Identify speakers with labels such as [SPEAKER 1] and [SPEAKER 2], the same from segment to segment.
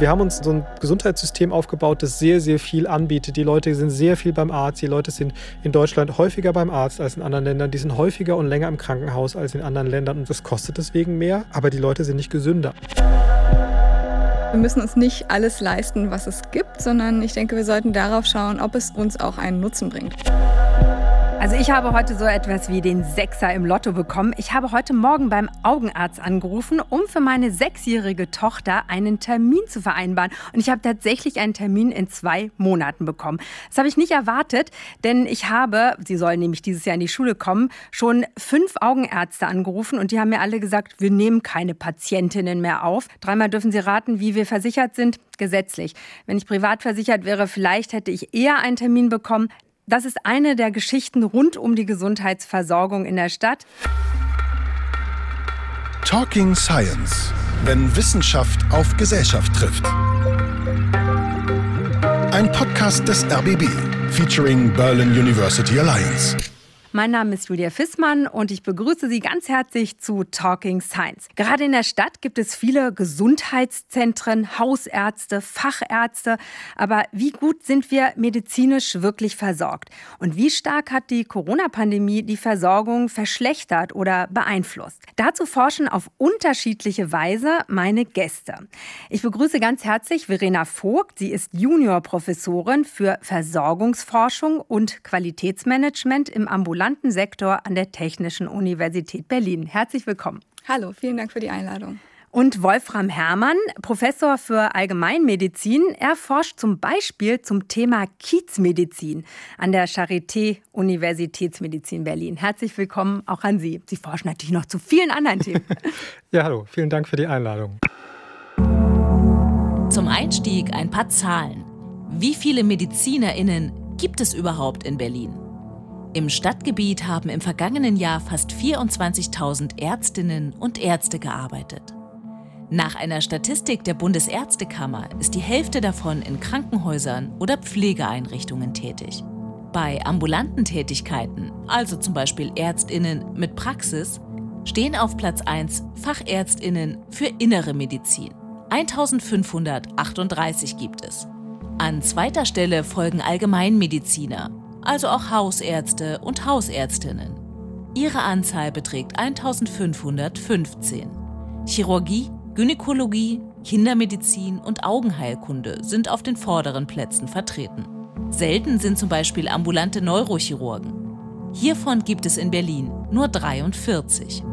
[SPEAKER 1] Wir haben uns so ein Gesundheitssystem aufgebaut, das sehr, sehr viel anbietet. Die Leute sind sehr viel beim Arzt. Die Leute sind in Deutschland häufiger beim Arzt als in anderen Ländern. Die sind häufiger und länger im Krankenhaus als in anderen Ländern. Und das kostet deswegen mehr, aber die Leute sind nicht gesünder.
[SPEAKER 2] Wir müssen uns nicht alles leisten, was es gibt, sondern ich denke, wir sollten darauf schauen, ob es uns auch einen Nutzen bringt.
[SPEAKER 3] Also ich habe heute so etwas wie den Sechser im Lotto bekommen. Ich habe heute Morgen beim Augenarzt angerufen, um für meine sechsjährige Tochter einen Termin zu vereinbaren. Und ich habe tatsächlich einen Termin in zwei Monaten bekommen. Das habe ich nicht erwartet, denn ich habe, sie soll nämlich dieses Jahr in die Schule kommen, schon fünf Augenärzte angerufen und die haben mir alle gesagt, wir nehmen keine Patientinnen mehr auf. Dreimal dürfen sie raten, wie wir versichert sind gesetzlich. Wenn ich privat versichert wäre, vielleicht hätte ich eher einen Termin bekommen. Das ist eine der Geschichten rund um die Gesundheitsversorgung in der Stadt.
[SPEAKER 4] Talking Science, wenn Wissenschaft auf Gesellschaft trifft. Ein Podcast des RBB featuring Berlin University Alliance.
[SPEAKER 3] Mein Name ist Julia Fissmann und ich begrüße Sie ganz herzlich zu Talking Science. Gerade in der Stadt gibt es viele Gesundheitszentren, Hausärzte, Fachärzte. Aber wie gut sind wir medizinisch wirklich versorgt? Und wie stark hat die Corona-Pandemie die Versorgung verschlechtert oder beeinflusst? Dazu forschen auf unterschiedliche Weise meine Gäste. Ich begrüße ganz herzlich Verena Vogt. Sie ist Juniorprofessorin für Versorgungsforschung und Qualitätsmanagement im Ambulanten ambulanten Sektor an der Technischen Universität Berlin. Herzlich willkommen.
[SPEAKER 2] Hallo, vielen Dank für die Einladung.
[SPEAKER 3] Und Wolfram Herrmann, Professor für Allgemeinmedizin. Er forscht zum Beispiel zum Thema Kiezmedizin an der Charité Universitätsmedizin Berlin. Herzlich willkommen auch an Sie. Sie forschen natürlich noch zu vielen anderen Themen.
[SPEAKER 1] ja, hallo, vielen Dank für die Einladung.
[SPEAKER 5] Zum Einstieg ein paar Zahlen. Wie viele MedizinerInnen gibt es überhaupt in Berlin? Im Stadtgebiet haben im vergangenen Jahr fast 24.000 Ärztinnen und Ärzte gearbeitet. Nach einer Statistik der Bundesärztekammer ist die Hälfte davon in Krankenhäusern oder Pflegeeinrichtungen tätig. Bei ambulanten Tätigkeiten, also zum Beispiel Ärztinnen mit Praxis, stehen auf Platz 1 Fachärztinnen für innere Medizin. 1538 gibt es. An zweiter Stelle folgen Allgemeinmediziner also auch Hausärzte und Hausärztinnen. Ihre Anzahl beträgt 1515. Chirurgie, Gynäkologie, Kindermedizin und Augenheilkunde sind auf den vorderen Plätzen vertreten. Selten sind zum Beispiel ambulante Neurochirurgen. Hiervon gibt es in Berlin nur 43.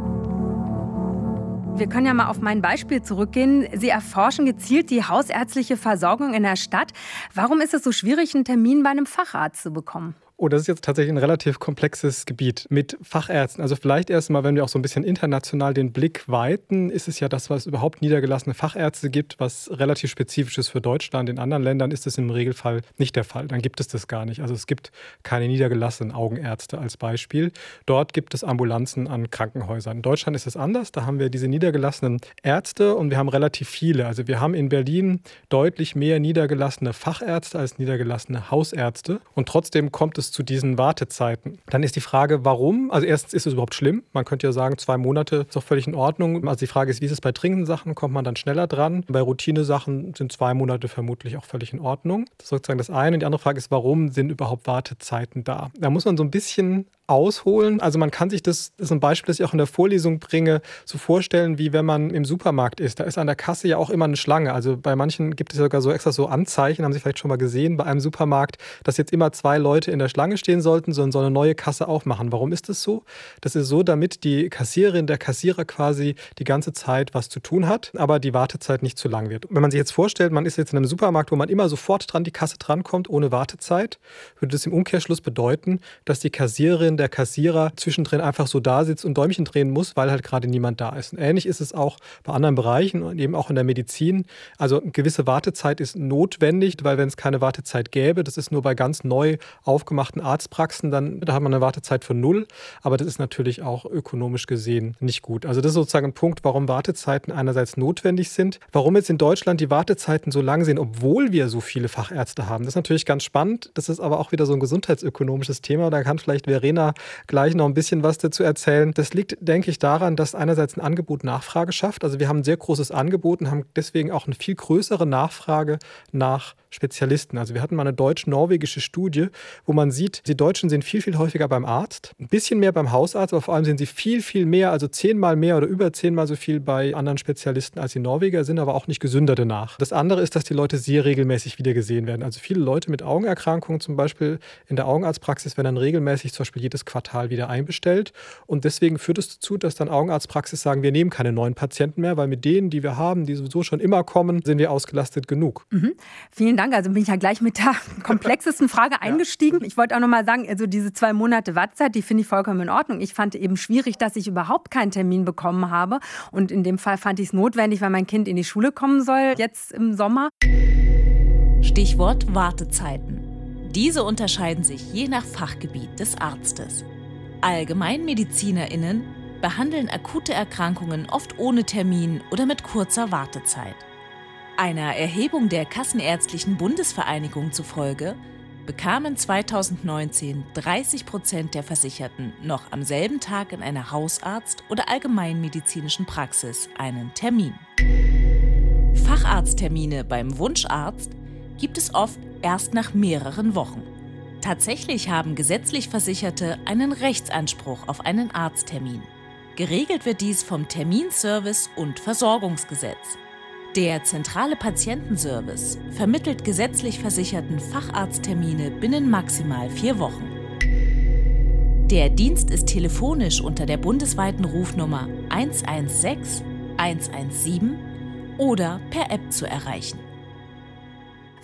[SPEAKER 3] Wir können ja mal auf mein Beispiel zurückgehen. Sie erforschen gezielt die hausärztliche Versorgung in der Stadt. Warum ist es so schwierig, einen Termin bei einem Facharzt zu bekommen?
[SPEAKER 1] Oh, das ist jetzt tatsächlich ein relativ komplexes Gebiet mit Fachärzten. Also vielleicht erstmal, wenn wir auch so ein bisschen international den Blick weiten, ist es ja das, was überhaupt niedergelassene Fachärzte gibt, was relativ spezifisch ist für Deutschland. In anderen Ländern ist das im Regelfall nicht der Fall. Dann gibt es das gar nicht. Also es gibt keine niedergelassenen Augenärzte als Beispiel. Dort gibt es Ambulanzen an Krankenhäusern. In Deutschland ist es anders. Da haben wir diese niedergelassenen Ärzte und wir haben relativ viele. Also wir haben in Berlin deutlich mehr niedergelassene Fachärzte als niedergelassene Hausärzte. Und trotzdem kommt es es zu diesen Wartezeiten. Dann ist die Frage, warum? Also erstens ist es überhaupt schlimm. Man könnte ja sagen, zwei Monate ist doch völlig in Ordnung. Also die Frage ist, wie ist es bei dringenden Sachen? Kommt man dann schneller dran? Bei Routinesachen sind zwei Monate vermutlich auch völlig in Ordnung. Das ist sozusagen das eine. Und die andere Frage ist, warum sind überhaupt Wartezeiten da? Da muss man so ein bisschen ausholen. Also man kann sich das, das ist ein Beispiel, das ich auch in der Vorlesung bringe, so vorstellen, wie wenn man im Supermarkt ist. Da ist an der Kasse ja auch immer eine Schlange. Also bei manchen gibt es sogar so extra so Anzeichen, haben Sie vielleicht schon mal gesehen, bei einem Supermarkt, dass jetzt immer zwei Leute in der Schlange stehen sollten, sollen so eine neue Kasse aufmachen. Warum ist das so? Das ist so, damit die Kassiererin, der Kassierer quasi die ganze Zeit was zu tun hat, aber die Wartezeit nicht zu lang wird. Wenn man sich jetzt vorstellt, man ist jetzt in einem Supermarkt, wo man immer sofort dran die Kasse drankommt, ohne Wartezeit, würde das im Umkehrschluss bedeuten, dass die Kassiererin der Kassierer zwischendrin einfach so da sitzt und Däumchen drehen muss, weil halt gerade niemand da ist. Und ähnlich ist es auch bei anderen Bereichen und eben auch in der Medizin. Also eine gewisse Wartezeit ist notwendig, weil wenn es keine Wartezeit gäbe, das ist nur bei ganz neu aufgemachten Arztpraxen, dann da hat man eine Wartezeit von null. Aber das ist natürlich auch ökonomisch gesehen nicht gut. Also das ist sozusagen ein Punkt, warum Wartezeiten einerseits notwendig sind. Warum jetzt in Deutschland die Wartezeiten so lang sind, obwohl wir so viele Fachärzte haben. Das ist natürlich ganz spannend. Das ist aber auch wieder so ein gesundheitsökonomisches Thema. Da kann vielleicht Verena gleich noch ein bisschen was dazu erzählen. Das liegt, denke ich, daran, dass einerseits ein Angebot Nachfrage schafft. Also wir haben ein sehr großes Angebot und haben deswegen auch eine viel größere Nachfrage nach Spezialisten. Also wir hatten mal eine deutsch-norwegische Studie, wo man sieht, die Deutschen sind viel, viel häufiger beim Arzt, ein bisschen mehr beim Hausarzt, aber vor allem sind sie viel, viel mehr, also zehnmal mehr oder über zehnmal so viel bei anderen Spezialisten als die Norweger, sind aber auch nicht gesünder danach. Das andere ist, dass die Leute sehr regelmäßig wieder gesehen werden. Also viele Leute mit Augenerkrankungen zum Beispiel in der Augenarztpraxis werden dann regelmäßig zum Beispiel jedes Quartal wieder einbestellt und deswegen führt es dazu, dass dann Augenarztpraxis sagen, wir nehmen keine neuen Patienten mehr, weil mit denen, die wir haben, die sowieso schon immer kommen, sind wir ausgelastet genug.
[SPEAKER 3] Mhm. Vielen Dank. Also bin ich ja gleich mit der komplexesten Frage eingestiegen. Ich wollte auch noch mal sagen, also diese zwei Monate Wartezeit, die finde ich vollkommen in Ordnung. Ich fand eben schwierig, dass ich überhaupt keinen Termin bekommen habe. Und in dem Fall fand ich es notwendig, weil mein Kind in die Schule kommen soll, jetzt im Sommer.
[SPEAKER 5] Stichwort Wartezeiten. Diese unterscheiden sich je nach Fachgebiet des Arztes. AllgemeinmedizinerInnen behandeln akute Erkrankungen oft ohne Termin oder mit kurzer Wartezeit. Einer Erhebung der Kassenärztlichen Bundesvereinigung zufolge bekamen 2019 30 Prozent der Versicherten noch am selben Tag in einer Hausarzt- oder allgemeinmedizinischen Praxis einen Termin. Facharzttermine beim Wunscharzt gibt es oft erst nach mehreren Wochen. Tatsächlich haben gesetzlich Versicherte einen Rechtsanspruch auf einen Arzttermin. Geregelt wird dies vom Terminservice und Versorgungsgesetz. Der zentrale Patientenservice vermittelt gesetzlich versicherten Facharzttermine binnen maximal vier Wochen. Der Dienst ist telefonisch unter der bundesweiten Rufnummer 116 117 oder per App zu erreichen.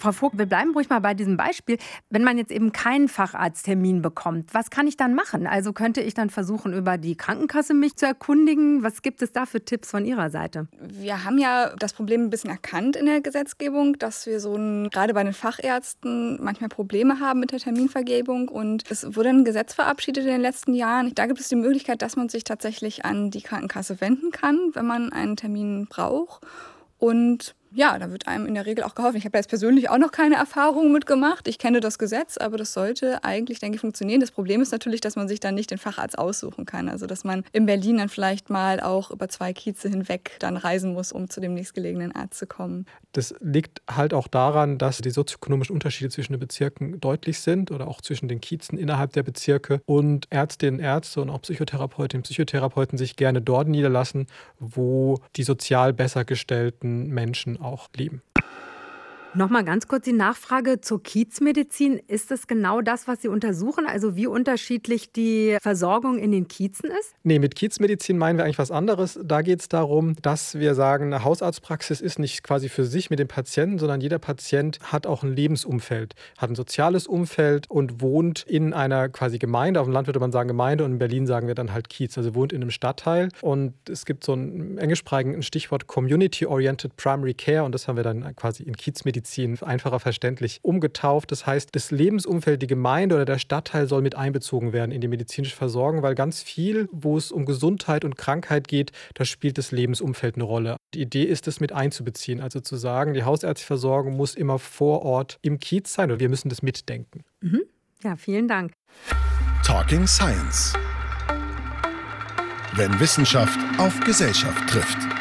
[SPEAKER 3] Frau Vogt, wir bleiben ruhig mal bei diesem Beispiel. Wenn man jetzt eben keinen Facharzttermin bekommt, was kann ich dann machen? Also könnte ich dann versuchen, über die Krankenkasse mich zu erkundigen? Was gibt es da für Tipps von Ihrer Seite?
[SPEAKER 2] Wir haben ja das Problem ein bisschen erkannt in der Gesetzgebung, dass wir so ein, gerade bei den Fachärzten manchmal Probleme haben mit der Terminvergebung. Und es wurde ein Gesetz verabschiedet in den letzten Jahren. Da gibt es die Möglichkeit, dass man sich tatsächlich an die Krankenkasse wenden kann, wenn man einen Termin braucht. Und ja, da wird einem in der Regel auch geholfen. Ich habe jetzt persönlich auch noch keine Erfahrungen mitgemacht. Ich kenne das Gesetz, aber das sollte eigentlich, denke ich, funktionieren. Das Problem ist natürlich, dass man sich dann nicht den Facharzt aussuchen kann. Also, dass man in Berlin dann vielleicht mal auch über zwei Kieze hinweg dann reisen muss, um zu dem nächstgelegenen Arzt zu kommen.
[SPEAKER 1] Das liegt halt auch daran, dass die sozioökonomischen Unterschiede zwischen den Bezirken deutlich sind oder auch zwischen den Kiezen innerhalb der Bezirke und Ärztinnen, Ärzte und auch Psychotherapeutinnen, Psychotherapeuten sich gerne dort niederlassen, wo die sozial besser gestellten Menschen auch leben.
[SPEAKER 3] Nochmal ganz kurz die Nachfrage zur Kiezmedizin. Ist es genau das, was Sie untersuchen? Also wie unterschiedlich die Versorgung in den Kiezen ist?
[SPEAKER 1] Nee, mit Kiezmedizin meinen wir eigentlich was anderes. Da geht es darum, dass wir sagen, eine Hausarztpraxis ist nicht quasi für sich mit dem Patienten, sondern jeder Patient hat auch ein Lebensumfeld, hat ein soziales Umfeld und wohnt in einer quasi Gemeinde. Auf dem Land würde man sagen Gemeinde und in Berlin sagen wir dann halt Kiez. Also wohnt in einem Stadtteil. Und es gibt so ein englischsprachigen Stichwort Community-Oriented Primary Care und das haben wir dann quasi in Kiezmedizin Medizin einfacher verständlich umgetauft. Das heißt, das Lebensumfeld, die Gemeinde oder der Stadtteil soll mit einbezogen werden in die medizinische Versorgung, weil ganz viel, wo es um Gesundheit und Krankheit geht, da spielt das Lebensumfeld eine Rolle. Die Idee ist es mit einzubeziehen, also zu sagen, die hausärztliche Versorgung muss immer vor Ort im Kiez sein und wir müssen das mitdenken.
[SPEAKER 3] Mhm. Ja, vielen Dank.
[SPEAKER 4] Talking Science. Wenn Wissenschaft auf Gesellschaft trifft.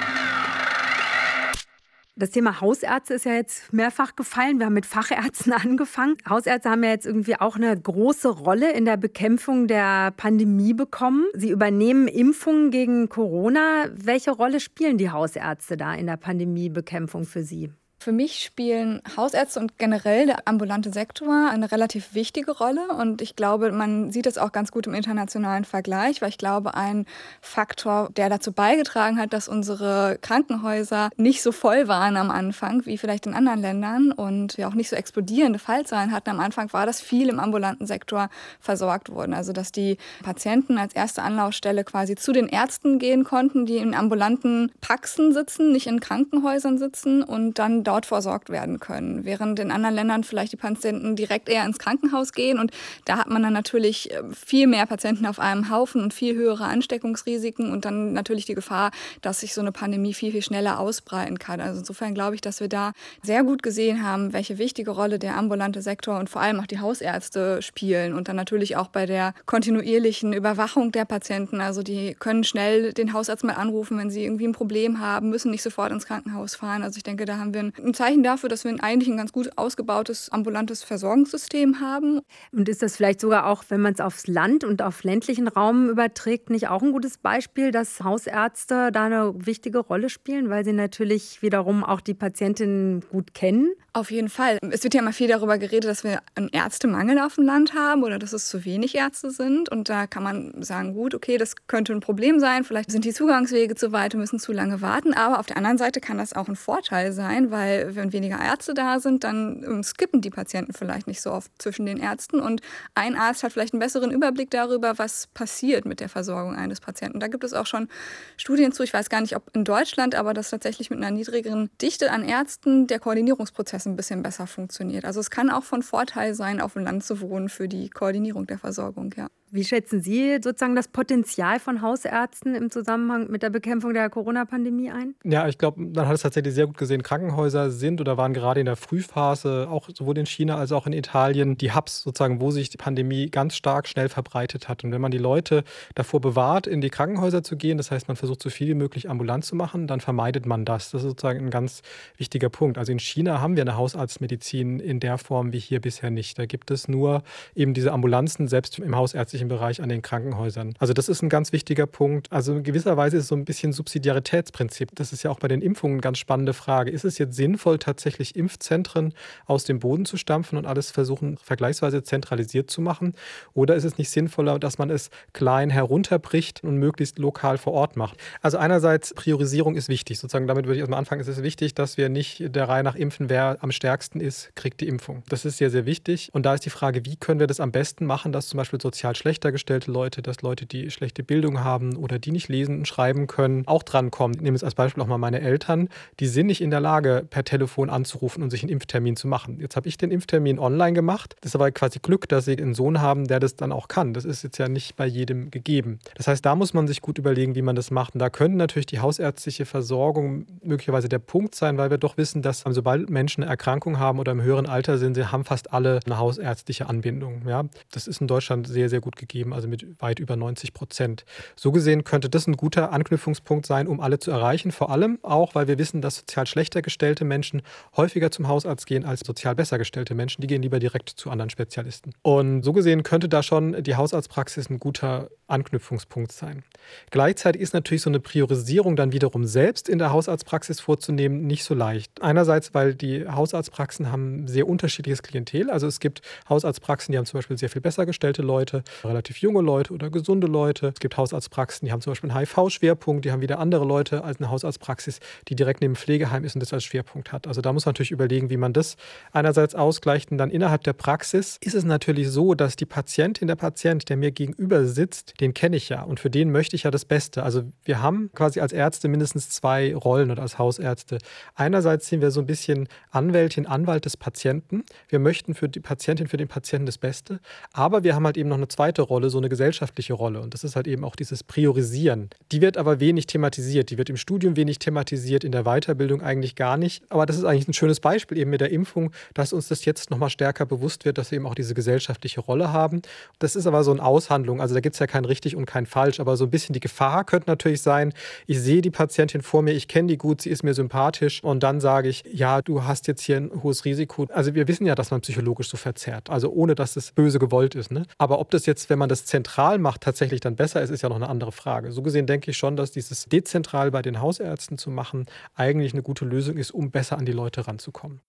[SPEAKER 3] Das Thema Hausärzte ist ja jetzt mehrfach gefallen. Wir haben mit Fachärzten angefangen. Hausärzte haben ja jetzt irgendwie auch eine große Rolle in der Bekämpfung der Pandemie bekommen. Sie übernehmen Impfungen gegen Corona. Welche Rolle spielen die Hausärzte da in der Pandemiebekämpfung für Sie?
[SPEAKER 2] Für mich spielen Hausärzte und generell der ambulante Sektor eine relativ wichtige Rolle. Und ich glaube, man sieht es auch ganz gut im internationalen Vergleich, weil ich glaube, ein Faktor, der dazu beigetragen hat, dass unsere Krankenhäuser nicht so voll waren am Anfang wie vielleicht in anderen Ländern und wir auch nicht so explodierende Fallzahlen hatten am Anfang, war, dass viel im ambulanten Sektor versorgt wurden. Also dass die Patienten als erste Anlaufstelle quasi zu den Ärzten gehen konnten, die in ambulanten Praxen sitzen, nicht in Krankenhäusern sitzen und dann dort dort versorgt werden können. Während in anderen Ländern vielleicht die Patienten direkt eher ins Krankenhaus gehen und da hat man dann natürlich äh, viel mehr Patienten auf einem Haufen und viel höhere Ansteckungsrisiken und dann natürlich die Gefahr, dass sich so eine Pandemie viel, viel schneller ausbreiten kann. Also insofern glaube ich, dass wir da sehr gut gesehen haben, welche wichtige Rolle der ambulante Sektor und vor allem auch die Hausärzte spielen und dann natürlich auch bei der kontinuierlichen Überwachung der Patienten. Also die können schnell den Hausarzt mal anrufen, wenn sie irgendwie ein Problem haben, müssen nicht sofort ins Krankenhaus fahren. Also ich denke, da haben wir ein Zeichen dafür, dass wir eigentlich ein ganz gut ausgebautes ambulantes Versorgungssystem haben.
[SPEAKER 3] Und ist das vielleicht sogar auch, wenn man es aufs Land und auf ländlichen Raum überträgt, nicht auch ein gutes Beispiel, dass Hausärzte da eine wichtige Rolle spielen, weil sie natürlich wiederum auch die Patientinnen gut kennen?
[SPEAKER 2] Auf jeden Fall. Es wird ja immer viel darüber geredet, dass wir einen Ärztemangel auf dem Land haben oder dass es zu wenig Ärzte sind. Und da kann man sagen, gut, okay, das könnte ein Problem sein. Vielleicht sind die Zugangswege zu weit, wir müssen zu lange warten. Aber auf der anderen Seite kann das auch ein Vorteil sein, weil wenn weniger Ärzte da sind, dann ähm, skippen die Patienten vielleicht nicht so oft zwischen den Ärzten. Und ein Arzt hat vielleicht einen besseren Überblick darüber, was passiert mit der Versorgung eines Patienten. Da gibt es auch schon Studien zu. Ich weiß gar nicht, ob in Deutschland, aber dass tatsächlich mit einer niedrigeren Dichte an Ärzten der Koordinierungsprozess ein bisschen besser funktioniert. Also es kann auch von Vorteil sein, auf dem Land zu wohnen für die Koordinierung der Versorgung, ja.
[SPEAKER 3] Wie schätzen Sie sozusagen das Potenzial von Hausärzten im Zusammenhang mit der Bekämpfung der Corona-Pandemie ein?
[SPEAKER 1] Ja, ich glaube, man hat es tatsächlich sehr gut gesehen. Krankenhäuser sind oder waren gerade in der Frühphase, auch sowohl in China als auch in Italien, die Hubs sozusagen, wo sich die Pandemie ganz stark schnell verbreitet hat. Und wenn man die Leute davor bewahrt, in die Krankenhäuser zu gehen, das heißt, man versucht so viel wie möglich ambulant zu machen, dann vermeidet man das. Das ist sozusagen ein ganz wichtiger Punkt. Also in China haben wir eine Hausarztmedizin in der Form wie hier bisher nicht. Da gibt es nur eben diese Ambulanzen, selbst im hausärztlichen ärztlichen Bereich an den Krankenhäusern. Also das ist ein ganz wichtiger Punkt. Also in gewisser Weise ist es so ein bisschen Subsidiaritätsprinzip. Das ist ja auch bei den Impfungen eine ganz spannende Frage. Ist es jetzt sinnvoll, tatsächlich Impfzentren aus dem Boden zu stampfen und alles versuchen, vergleichsweise zentralisiert zu machen? Oder ist es nicht sinnvoller, dass man es klein herunterbricht und möglichst lokal vor Ort macht? Also einerseits Priorisierung ist wichtig. Sozusagen damit würde ich erstmal anfangen. Es ist wichtig, dass wir nicht der Reihe nach impfen, wer am stärksten ist, kriegt die Impfung. Das ist sehr, sehr wichtig. Und da ist die Frage, wie können wir das am besten machen, dass zum Beispiel sozial schlecht schlechter gestellte Leute, dass Leute, die schlechte Bildung haben oder die nicht lesen und schreiben können, auch drankommen. Ich nehme jetzt als Beispiel auch mal meine Eltern, die sind nicht in der Lage, per Telefon anzurufen und sich einen Impftermin zu machen. Jetzt habe ich den Impftermin online gemacht. Das ist aber quasi Glück, dass sie einen Sohn haben, der das dann auch kann. Das ist jetzt ja nicht bei jedem gegeben. Das heißt, da muss man sich gut überlegen, wie man das macht. Und da könnte natürlich die hausärztliche Versorgung möglicherweise der Punkt sein, weil wir doch wissen, dass sobald Menschen eine Erkrankung haben oder im höheren Alter sind, sie haben fast alle eine hausärztliche Anbindung. Ja, das ist in Deutschland sehr, sehr gut gegeben, also mit weit über 90 Prozent. So gesehen könnte das ein guter Anknüpfungspunkt sein, um alle zu erreichen. Vor allem auch, weil wir wissen, dass sozial schlechter gestellte Menschen häufiger zum Hausarzt gehen als sozial besser gestellte Menschen. Die gehen lieber direkt zu anderen Spezialisten. Und so gesehen könnte da schon die Hausarztpraxis ein guter Anknüpfungspunkt sein. Gleichzeitig ist natürlich so eine Priorisierung dann wiederum selbst in der Hausarztpraxis vorzunehmen nicht so leicht. Einerseits, weil die Hausarztpraxen haben sehr unterschiedliches Klientel. Also es gibt Hausarztpraxen, die haben zum Beispiel sehr viel besser gestellte Leute, relativ junge Leute oder gesunde Leute. Es gibt Hausarztpraxen, die haben zum Beispiel einen HIV-Schwerpunkt, die haben wieder andere Leute als eine Hausarztpraxis, die direkt neben Pflegeheim ist und das als Schwerpunkt hat. Also da muss man natürlich überlegen, wie man das einerseits ausgleicht und dann innerhalb der Praxis ist es natürlich so, dass die Patientin, der Patient, der mir gegenüber sitzt, den kenne ich ja und für den möchte ich ja das Beste. Also wir haben quasi als Ärzte mindestens zwei Rollen oder als Hausärzte. Einerseits sind wir so ein bisschen Anwältin, Anwalt des Patienten. Wir möchten für die Patientin, für den Patienten das Beste, aber wir haben halt eben noch eine zweite Rolle, so eine gesellschaftliche Rolle und das ist halt eben auch dieses Priorisieren. Die wird aber wenig thematisiert, die wird im Studium wenig thematisiert, in der Weiterbildung eigentlich gar nicht. Aber das ist eigentlich ein schönes Beispiel eben mit der Impfung, dass uns das jetzt nochmal stärker bewusst wird, dass wir eben auch diese gesellschaftliche Rolle haben. Das ist aber so eine Aushandlung, also da gibt es ja kein richtig und kein falsch, aber so ein bisschen die Gefahr könnte natürlich sein, ich sehe die Patientin vor mir, ich kenne die gut, sie ist mir sympathisch und dann sage ich, ja, du hast jetzt hier ein hohes Risiko. Also wir wissen ja, dass man psychologisch so verzerrt, also ohne dass es böse gewollt ist. Ne? Aber ob das jetzt, wenn man das zentral macht, tatsächlich dann besser ist, ist ja noch eine andere Frage. So gesehen denke ich schon, dass dieses dezentral bei den Hausärzten zu machen eigentlich eine gute Lösung ist, um besser an die Leute ranzukommen.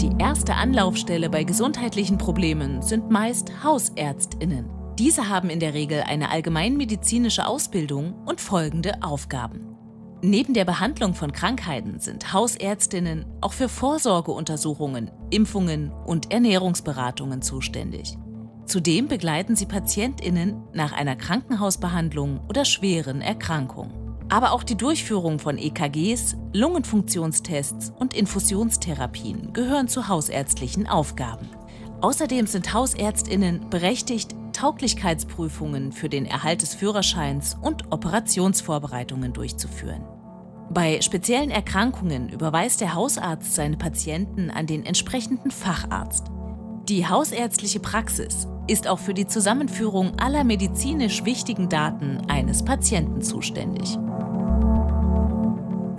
[SPEAKER 5] Die erste Anlaufstelle bei gesundheitlichen Problemen sind meist Hausärztinnen. Diese haben in der Regel eine allgemeinmedizinische Ausbildung und folgende Aufgaben. Neben der Behandlung von Krankheiten sind Hausärztinnen auch für Vorsorgeuntersuchungen, Impfungen und Ernährungsberatungen zuständig. Zudem begleiten sie Patientinnen nach einer Krankenhausbehandlung oder schweren Erkrankung. Aber auch die Durchführung von EKGs, Lungenfunktionstests und Infusionstherapien gehören zu hausärztlichen Aufgaben. Außerdem sind Hausärztinnen berechtigt, Tauglichkeitsprüfungen für den Erhalt des Führerscheins und Operationsvorbereitungen durchzuführen. Bei speziellen Erkrankungen überweist der Hausarzt seine Patienten an den entsprechenden Facharzt. Die hausärztliche Praxis ist auch für die Zusammenführung aller medizinisch wichtigen Daten eines Patienten zuständig.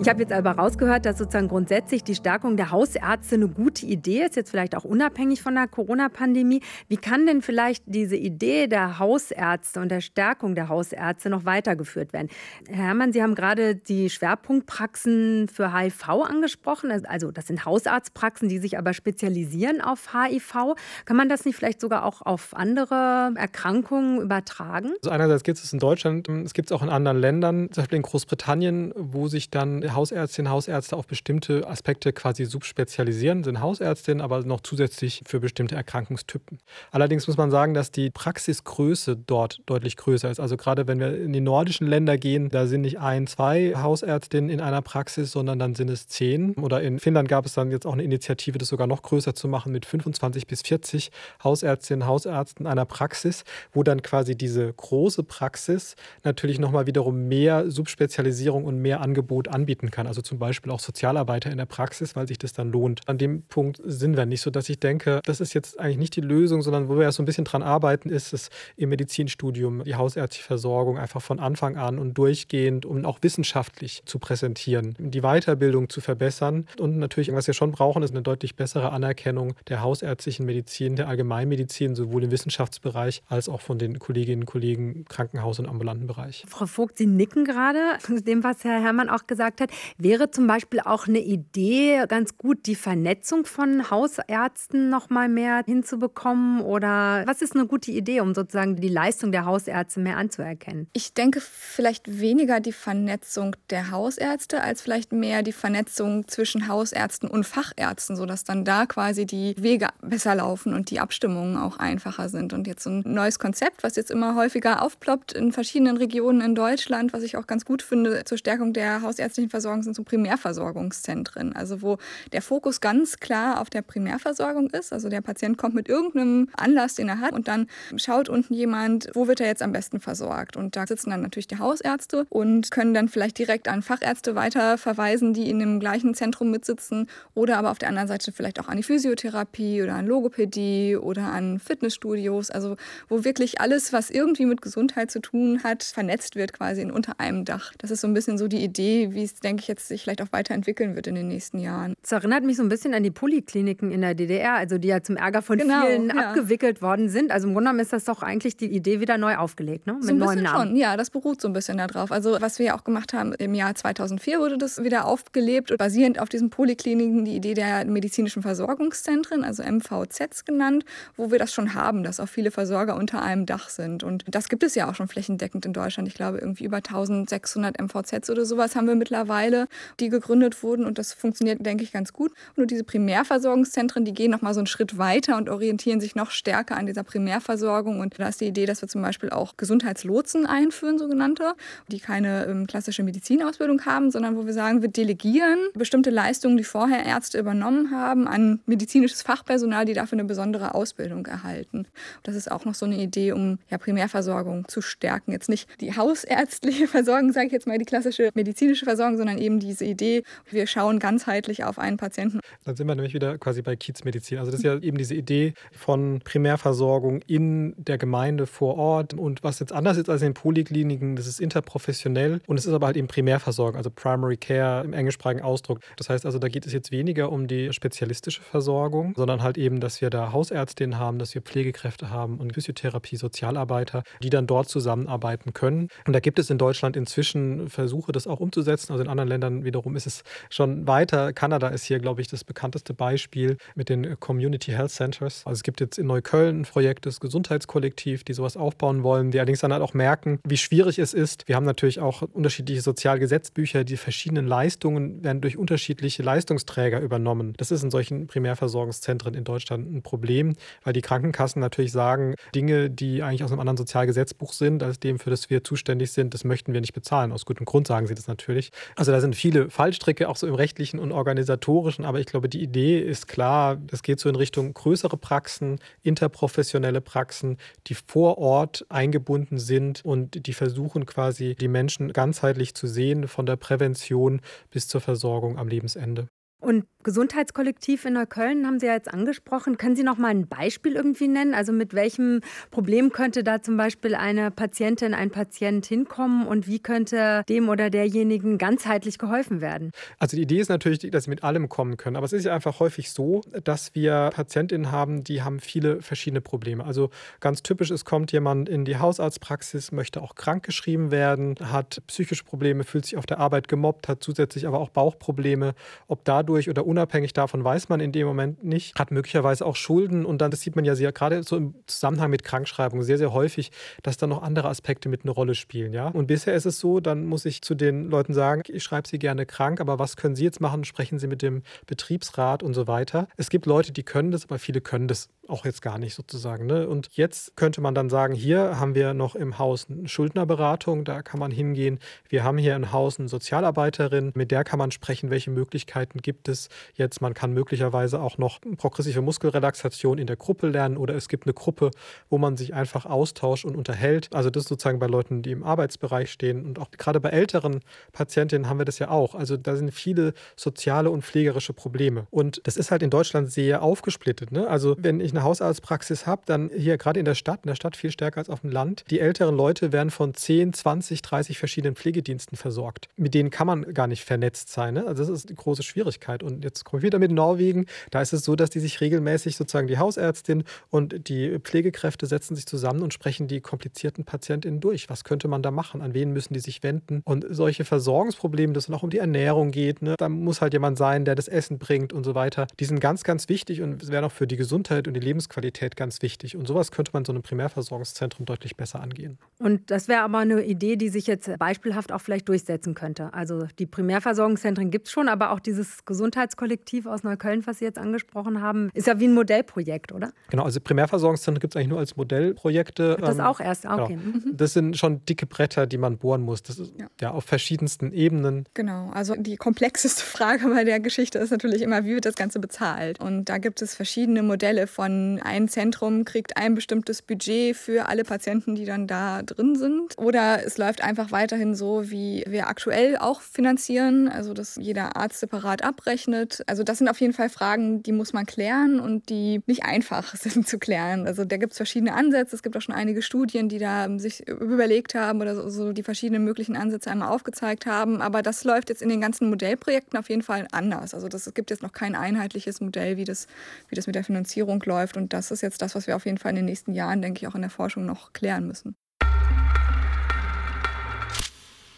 [SPEAKER 3] Ich habe jetzt aber rausgehört, dass sozusagen grundsätzlich die Stärkung der Hausärzte eine gute Idee ist, jetzt vielleicht auch unabhängig von der Corona-Pandemie. Wie kann denn vielleicht diese Idee der Hausärzte und der Stärkung der Hausärzte noch weitergeführt werden? Herr Herrmann, Sie haben gerade die Schwerpunktpraxen für HIV angesprochen. Also das sind Hausarztpraxen, die sich aber spezialisieren auf HIV. Kann man das nicht vielleicht sogar auch auf andere Erkrankungen übertragen?
[SPEAKER 1] Also einerseits gibt es in Deutschland, es gibt es auch in anderen Ländern, zum Beispiel in Großbritannien, wo sich dann Hausärztinnen Hausärzte auf bestimmte Aspekte quasi subspezialisieren, sind Hausärztinnen, aber noch zusätzlich für bestimmte Erkrankungstypen. Allerdings muss man sagen, dass die Praxisgröße dort deutlich größer ist. Also gerade wenn wir in die nordischen Länder gehen, da sind nicht ein, zwei Hausärztinnen in einer Praxis, sondern dann sind es zehn. Oder in Finnland gab es dann jetzt auch eine Initiative, das sogar noch größer zu machen mit 25 bis 40 Hausärztinnen Hausärzten einer Praxis, wo dann quasi diese große Praxis natürlich nochmal wiederum mehr Subspezialisierung und mehr Angebot anbieten anbieten kann. Also zum Beispiel auch Sozialarbeiter in der Praxis, weil sich das dann lohnt. An dem Punkt sind wir nicht, so dass ich denke, das ist jetzt eigentlich nicht die Lösung, sondern wo wir ja so ein bisschen dran arbeiten, ist es im Medizinstudium, die hausärztliche Versorgung einfach von Anfang an und durchgehend und auch wissenschaftlich zu präsentieren, die Weiterbildung zu verbessern und natürlich, was wir schon brauchen, ist eine deutlich bessere Anerkennung der hausärztlichen Medizin, der Allgemeinmedizin, sowohl im Wissenschaftsbereich als auch von den Kolleginnen und Kollegen im Krankenhaus- und ambulanten Bereich.
[SPEAKER 3] Frau Vogt, Sie nicken gerade dem, was Herr Herrmann auch gesagt hat. Wäre zum Beispiel auch eine Idee ganz gut, die Vernetzung von Hausärzten noch mal mehr hinzubekommen? Oder was ist eine gute Idee, um sozusagen die Leistung der Hausärzte mehr anzuerkennen?
[SPEAKER 2] Ich denke vielleicht weniger die Vernetzung der Hausärzte als vielleicht mehr die Vernetzung zwischen Hausärzten und Fachärzten, sodass dann da quasi die Wege besser laufen und die Abstimmungen auch einfacher sind. Und jetzt so ein neues Konzept, was jetzt immer häufiger aufploppt in verschiedenen Regionen in Deutschland, was ich auch ganz gut finde zur Stärkung der hausärztlichen Versorgung Versorgung sind so Primärversorgungszentren, also wo der Fokus ganz klar auf der Primärversorgung ist. Also der Patient kommt mit irgendeinem Anlass, den er hat, und dann schaut unten jemand, wo wird er jetzt am besten versorgt. Und da sitzen dann natürlich die Hausärzte und können dann vielleicht direkt an Fachärzte weiterverweisen, die in dem gleichen Zentrum mitsitzen oder aber auf der anderen Seite vielleicht auch an die Physiotherapie oder an Logopädie oder an Fitnessstudios, also wo wirklich alles, was irgendwie mit Gesundheit zu tun hat, vernetzt wird quasi in unter einem Dach. Das ist so ein bisschen so die Idee, wie es, denke ich, jetzt sich vielleicht auch weiterentwickeln wird in den nächsten Jahren.
[SPEAKER 3] Das erinnert mich so ein bisschen an die Polikliniken in der DDR, also die ja zum Ärger von genau, vielen ja. abgewickelt worden sind. Also im Grunde genommen ist das doch eigentlich die Idee wieder neu aufgelegt, ne?
[SPEAKER 2] Mit so ein Namen. Schon. Ja, das beruht so ein bisschen darauf. Also was wir ja auch gemacht haben, im Jahr 2004 wurde das wieder aufgelebt, basierend auf diesen Polikliniken die Idee der medizinischen Versorgungszentren, also MVZs genannt, wo wir das schon haben, dass auch viele Versorger unter einem Dach sind. Und das gibt es ja auch schon flächendeckend in Deutschland. Ich glaube, irgendwie über 1600 MVZs oder sowas haben wir mittlerweile Teile, die gegründet wurden. Und das funktioniert, denke ich, ganz gut. Nur diese Primärversorgungszentren, die gehen noch mal so einen Schritt weiter und orientieren sich noch stärker an dieser Primärversorgung. Und da ist die Idee, dass wir zum Beispiel auch Gesundheitslotsen einführen, sogenannte, die keine ähm, klassische Medizinausbildung haben, sondern wo wir sagen, wir delegieren bestimmte Leistungen, die vorher Ärzte übernommen haben, an medizinisches Fachpersonal, die dafür eine besondere Ausbildung erhalten. Das ist auch noch so eine Idee, um ja, Primärversorgung zu stärken. Jetzt nicht die hausärztliche Versorgung, sage ich jetzt mal, die klassische medizinische Versorgung, sondern eben diese Idee, wir schauen ganzheitlich auf einen Patienten.
[SPEAKER 1] Dann sind wir nämlich wieder quasi bei Kiezmedizin. Also das ist ja eben diese Idee von Primärversorgung in der Gemeinde vor Ort. Und was jetzt anders ist als in den Polikliniken, das ist interprofessionell und es ist aber halt eben Primärversorgung, also Primary Care im englischsprachigen Ausdruck. Das heißt also, da geht es jetzt weniger um die spezialistische Versorgung, sondern halt eben, dass wir da Hausärztinnen haben, dass wir Pflegekräfte haben und Physiotherapie, Sozialarbeiter, die dann dort zusammenarbeiten können. Und da gibt es in Deutschland inzwischen Versuche, das auch umzusetzen. Also in anderen Ländern wiederum ist es schon weiter. Kanada ist hier, glaube ich, das bekannteste Beispiel mit den Community Health Centers. Also es gibt jetzt in Neukölln ein Projekt, das Gesundheitskollektiv, die sowas aufbauen wollen, die allerdings dann halt auch merken, wie schwierig es ist. Wir haben natürlich auch unterschiedliche Sozialgesetzbücher, die verschiedenen Leistungen werden durch unterschiedliche Leistungsträger übernommen. Das ist in solchen Primärversorgungszentren in Deutschland ein Problem, weil die Krankenkassen natürlich sagen, Dinge, die eigentlich aus einem anderen Sozialgesetzbuch sind, als dem, für das wir zuständig sind, das möchten wir nicht bezahlen. Aus gutem Grund sagen sie das natürlich. Also da sind viele Fallstricke, auch so im rechtlichen und organisatorischen, aber ich glaube, die Idee ist klar, es geht so in Richtung größere Praxen, interprofessionelle Praxen, die vor Ort eingebunden sind und die versuchen quasi die Menschen ganzheitlich zu sehen, von der Prävention bis zur Versorgung am Lebensende.
[SPEAKER 3] Und Gesundheitskollektiv in Neukölln haben Sie ja jetzt angesprochen. Können Sie noch mal ein Beispiel irgendwie nennen? Also mit welchem Problem könnte da zum Beispiel eine Patientin, ein Patient hinkommen und wie könnte dem oder derjenigen ganzheitlich geholfen werden?
[SPEAKER 1] Also die Idee ist natürlich, dass sie mit allem kommen können. Aber es ist ja einfach häufig so, dass wir Patientinnen haben, die haben viele verschiedene Probleme. Also ganz typisch ist, kommt jemand in die Hausarztpraxis, möchte auch krankgeschrieben werden, hat psychische Probleme, fühlt sich auf der Arbeit gemobbt, hat zusätzlich aber auch Bauchprobleme. Ob dadurch dadurch oder unabhängig davon weiß man in dem Moment nicht, hat möglicherweise auch Schulden und dann, das sieht man ja sehr, gerade so im Zusammenhang mit Krankschreibung sehr, sehr häufig, dass da noch andere Aspekte mit eine Rolle spielen. Ja? Und bisher ist es so, dann muss ich zu den Leuten sagen, ich schreibe sie gerne krank, aber was können sie jetzt machen? Sprechen sie mit dem Betriebsrat und so weiter. Es gibt Leute, die können das, aber viele können das auch jetzt gar nicht sozusagen. Ne? Und jetzt könnte man dann sagen, hier haben wir noch im Haus eine Schuldnerberatung, da kann man hingehen. Wir haben hier im Haus eine Sozialarbeiterin, mit der kann man sprechen, welche Möglichkeiten gibt es jetzt. Man kann möglicherweise auch noch progressive Muskelrelaxation in der Gruppe lernen oder es gibt eine Gruppe, wo man sich einfach austauscht und unterhält. Also das sozusagen bei Leuten, die im Arbeitsbereich stehen und auch gerade bei älteren Patientinnen haben wir das ja auch. Also da sind viele soziale und pflegerische Probleme. Und das ist halt in Deutschland sehr aufgesplittet. Ne? Also wenn ich eine eine Hausarztpraxis habe, dann hier gerade in der Stadt, in der Stadt viel stärker als auf dem Land, die älteren Leute werden von 10, 20, 30 verschiedenen Pflegediensten versorgt. Mit denen kann man gar nicht vernetzt sein. Ne? Also das ist die große Schwierigkeit. Und jetzt komme ich wieder mit Norwegen. Da ist es so, dass die sich regelmäßig sozusagen die Hausärztin und die Pflegekräfte setzen sich zusammen und sprechen die komplizierten PatientInnen durch. Was könnte man da machen? An wen müssen die sich wenden? Und solche Versorgungsprobleme, dass es auch um die Ernährung geht, ne? da muss halt jemand sein, der das Essen bringt und so weiter. Die sind ganz, ganz wichtig und wären auch für die Gesundheit und die Lebensqualität ganz wichtig. Und sowas könnte man so einem Primärversorgungszentrum deutlich besser angehen.
[SPEAKER 3] Und das wäre aber eine Idee, die sich jetzt beispielhaft auch vielleicht durchsetzen könnte. Also die Primärversorgungszentren gibt es schon, aber auch dieses Gesundheitskollektiv aus Neukölln, was Sie jetzt angesprochen haben, ist ja wie ein Modellprojekt, oder?
[SPEAKER 1] Genau, also Primärversorgungszentren gibt es eigentlich nur als Modellprojekte.
[SPEAKER 3] Das ähm, auch erst, ah, okay. Genau.
[SPEAKER 1] Mhm. Das sind schon dicke Bretter, die man bohren muss. Das ist ja. ja auf verschiedensten Ebenen.
[SPEAKER 2] Genau, also die komplexeste Frage bei der Geschichte ist natürlich immer, wie wird das Ganze bezahlt? Und da gibt es verschiedene Modelle von ein Zentrum kriegt ein bestimmtes Budget für alle Patienten, die dann da drin sind. Oder es läuft einfach weiterhin so, wie wir aktuell auch finanzieren, also dass jeder Arzt separat abrechnet. Also das sind auf jeden Fall Fragen, die muss man klären und die nicht einfach sind zu klären. Also da gibt es verschiedene Ansätze. Es gibt auch schon einige Studien, die da sich überlegt haben oder so die verschiedenen möglichen Ansätze einmal aufgezeigt haben. Aber das läuft jetzt in den ganzen Modellprojekten auf jeden Fall anders. Also das, es gibt jetzt noch kein einheitliches Modell, wie das, wie das mit der Finanzierung läuft läuft. Und das ist jetzt das, was wir auf jeden Fall in den nächsten Jahren, denke ich, auch in der Forschung noch klären müssen.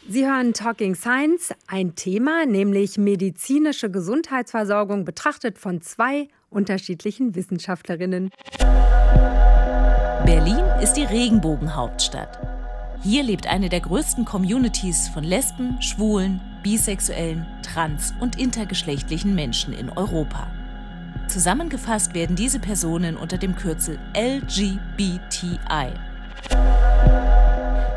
[SPEAKER 3] Sie hören Talking Science, ein Thema, nämlich medizinische Gesundheitsversorgung betrachtet von zwei unterschiedlichen Wissenschaftlerinnen.
[SPEAKER 5] Berlin ist die Regenbogenhauptstadt. Hier lebt eine der größten Communities von Lesben, Schwulen, Bisexuellen, Trans- und intergeschlechtlichen Menschen in Europa. Zusammengefasst werden diese Personen unter dem Kürzel LGBTI.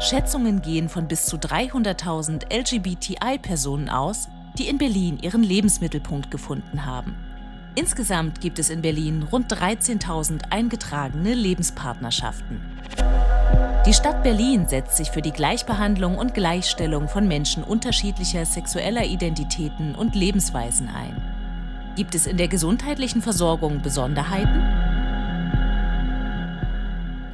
[SPEAKER 5] Schätzungen gehen von bis zu 300.000 LGBTI-Personen aus, die in Berlin ihren Lebensmittelpunkt gefunden haben. Insgesamt gibt es in Berlin rund 13.000 eingetragene Lebenspartnerschaften. Die Stadt Berlin setzt sich für die Gleichbehandlung und Gleichstellung von Menschen unterschiedlicher sexueller Identitäten und Lebensweisen ein. Gibt es in der gesundheitlichen Versorgung Besonderheiten?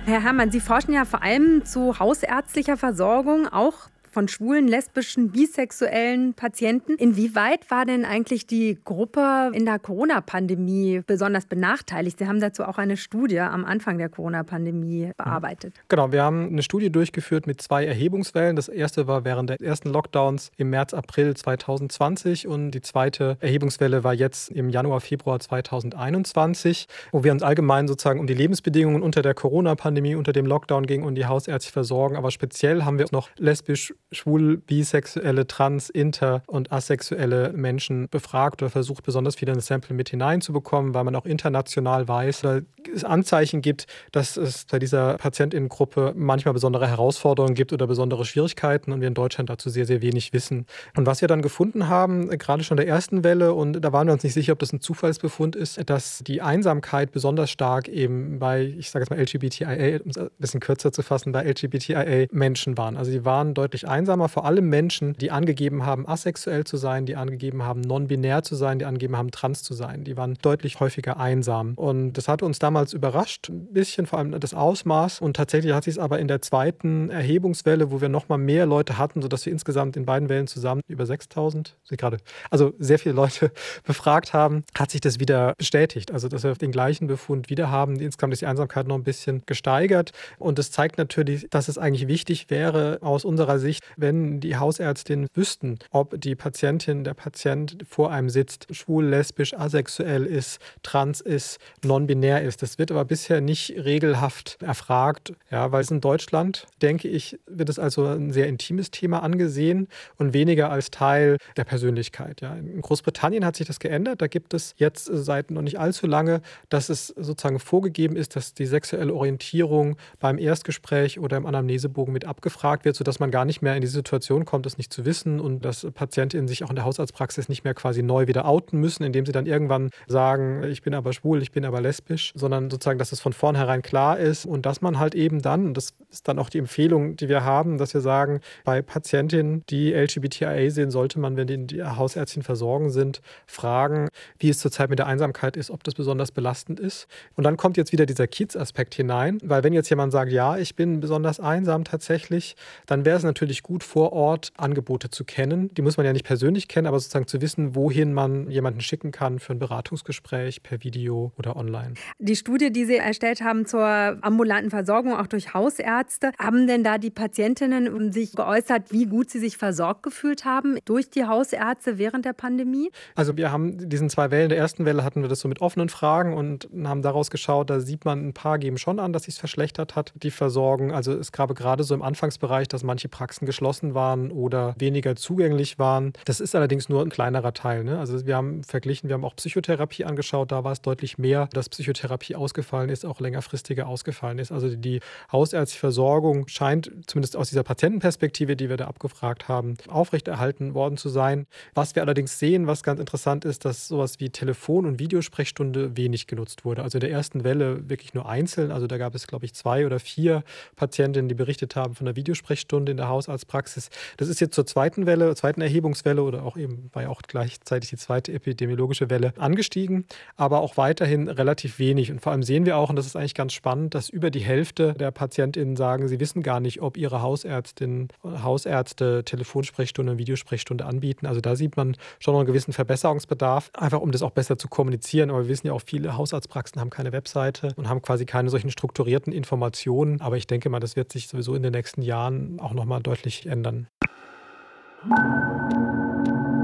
[SPEAKER 3] Herr Herrmann, Sie forschen ja vor allem zu hausärztlicher Versorgung, auch von schwulen, lesbischen, bisexuellen Patienten. Inwieweit war denn eigentlich die Gruppe in der Corona-Pandemie besonders benachteiligt? Sie haben dazu auch eine Studie am Anfang der Corona-Pandemie bearbeitet.
[SPEAKER 1] Genau, wir haben eine Studie durchgeführt mit zwei Erhebungswellen. Das erste war während der ersten Lockdowns im März, April 2020 und die zweite Erhebungswelle war jetzt im Januar, Februar 2021, wo wir uns allgemein sozusagen um die Lebensbedingungen unter der Corona-Pandemie, unter dem Lockdown ging und die hausärztliche Versorgung. Aber speziell haben wir noch lesbisch, schwul, bisexuelle, trans, inter und asexuelle Menschen befragt oder versucht, besonders viele in das Sample mit hineinzubekommen, weil man auch international weiß oder es Anzeichen gibt, dass es bei dieser Patientinnengruppe manchmal besondere Herausforderungen gibt oder besondere Schwierigkeiten und wir in Deutschland dazu sehr, sehr wenig wissen. Und was wir dann gefunden haben, gerade schon in der ersten Welle, und da waren wir uns nicht sicher, ob das ein Zufallsbefund ist, dass die Einsamkeit besonders stark eben bei, ich sage jetzt mal LGBTIA, um es ein bisschen kürzer zu fassen, bei LGBTIA-Menschen waren. Also sie waren deutlich einsamer, vor allem Menschen, die angegeben haben, asexuell zu sein, die angegeben haben, non-binär zu sein, die angegeben haben, trans zu sein. Die waren deutlich häufiger einsam. Und das hat uns damals überrascht, ein bisschen vor allem das Ausmaß. Und tatsächlich hat sich es aber in der zweiten Erhebungswelle, wo wir nochmal mehr Leute hatten, sodass wir insgesamt in beiden Wellen zusammen über 6000, gerade, also sehr viele Leute befragt haben, hat sich das wieder bestätigt. Also, dass wir den gleichen Befund wieder haben. Insgesamt ist die Einsamkeit noch ein bisschen gesteigert. Und das zeigt natürlich, dass es eigentlich wichtig wäre, aus unserer Sicht, wenn die Hausärztinnen wüssten, ob die Patientin, der Patient vor einem sitzt, schwul, lesbisch, asexuell ist, trans ist, non-binär ist. Das wird aber bisher nicht regelhaft erfragt, ja, weil es in Deutschland, denke ich, wird es also ein sehr intimes Thema angesehen und weniger als Teil der Persönlichkeit. Ja. In Großbritannien hat sich das geändert. Da gibt es jetzt seit noch nicht allzu lange, dass es sozusagen vorgegeben ist, dass die sexuelle Orientierung beim Erstgespräch oder im Anamnesebogen mit abgefragt wird, sodass man gar nicht mehr in die Situation kommt, es nicht zu wissen und dass Patientinnen sich auch in der Hausarztpraxis nicht mehr quasi neu wieder outen müssen, indem sie dann irgendwann sagen, ich bin aber schwul, ich bin aber lesbisch, sondern sozusagen, dass es von vornherein klar ist und dass man halt eben dann, und das ist dann auch die Empfehlung, die wir haben, dass wir sagen, bei Patientinnen, die LGBTIA sehen, sollte man, wenn die, die Hausärztin versorgen sind, fragen, wie es zurzeit mit der Einsamkeit ist, ob das besonders belastend ist. Und dann kommt jetzt wieder dieser Kiez-Aspekt hinein, weil wenn jetzt jemand sagt, ja, ich bin besonders einsam tatsächlich, dann wäre es natürlich gut, vor Ort Angebote zu kennen. Die muss man ja nicht persönlich kennen, aber sozusagen zu wissen, wohin man jemanden schicken kann für ein Beratungsgespräch per Video oder online.
[SPEAKER 3] Die Studie, die Sie erstellt haben zur ambulanten Versorgung, auch durch Hausärzte, haben denn da die Patientinnen sich geäußert, wie gut sie sich versorgt gefühlt haben durch die Hausärzte während der Pandemie?
[SPEAKER 1] Also wir haben diesen zwei Wellen. In der ersten Welle hatten wir das so mit offenen Fragen und haben daraus geschaut, da sieht man, ein paar geben schon an, dass sich es verschlechtert hat, die Versorgung. Also es gab gerade so im Anfangsbereich, dass manche Praxen geschlossen waren oder weniger zugänglich waren. Das ist allerdings nur ein kleinerer Teil. Ne? Also wir haben verglichen, wir haben auch Psychotherapie angeschaut, da war es deutlich mehr, dass Psychotherapie ausgefallen ist, auch längerfristiger ausgefallen ist. Also die hausärztliche Versorgung scheint zumindest aus dieser Patientenperspektive, die wir da abgefragt haben, aufrechterhalten worden zu sein. Was wir allerdings sehen, was ganz interessant ist, dass sowas wie Telefon- und Videosprechstunde wenig genutzt wurde. Also in der ersten Welle wirklich nur einzeln. Also da gab es, glaube ich, zwei oder vier Patientinnen, die berichtet haben von der Videosprechstunde in der Hausarztpraxis. Das ist jetzt zur zweiten Welle, zweiten Erhebungswelle oder auch eben ja auch gleichzeitig die zweite epidemiologische Welle angestiegen, aber auch weiterhin relativ wenig. Und vor allem sehen wir auch, und das ist eigentlich ganz spannend, dass über die Hälfte der PatientInnen sagen, sie wissen gar nicht, ob ihre Hausärztin, Hausärzte Telefonsprechstunde und Videosprechstunde anbieten. Also da sieht man schon noch einen gewissen Verbesserungsbedarf, einfach um das auch besser zu kommunizieren. Aber wir wissen ja auch, viele Hausarztpraxen haben keine Webseite und haben quasi keine solchen strukturierten Informationen. Aber ich denke mal, das wird sich sowieso in den nächsten Jahren auch nochmal deutlich ändern.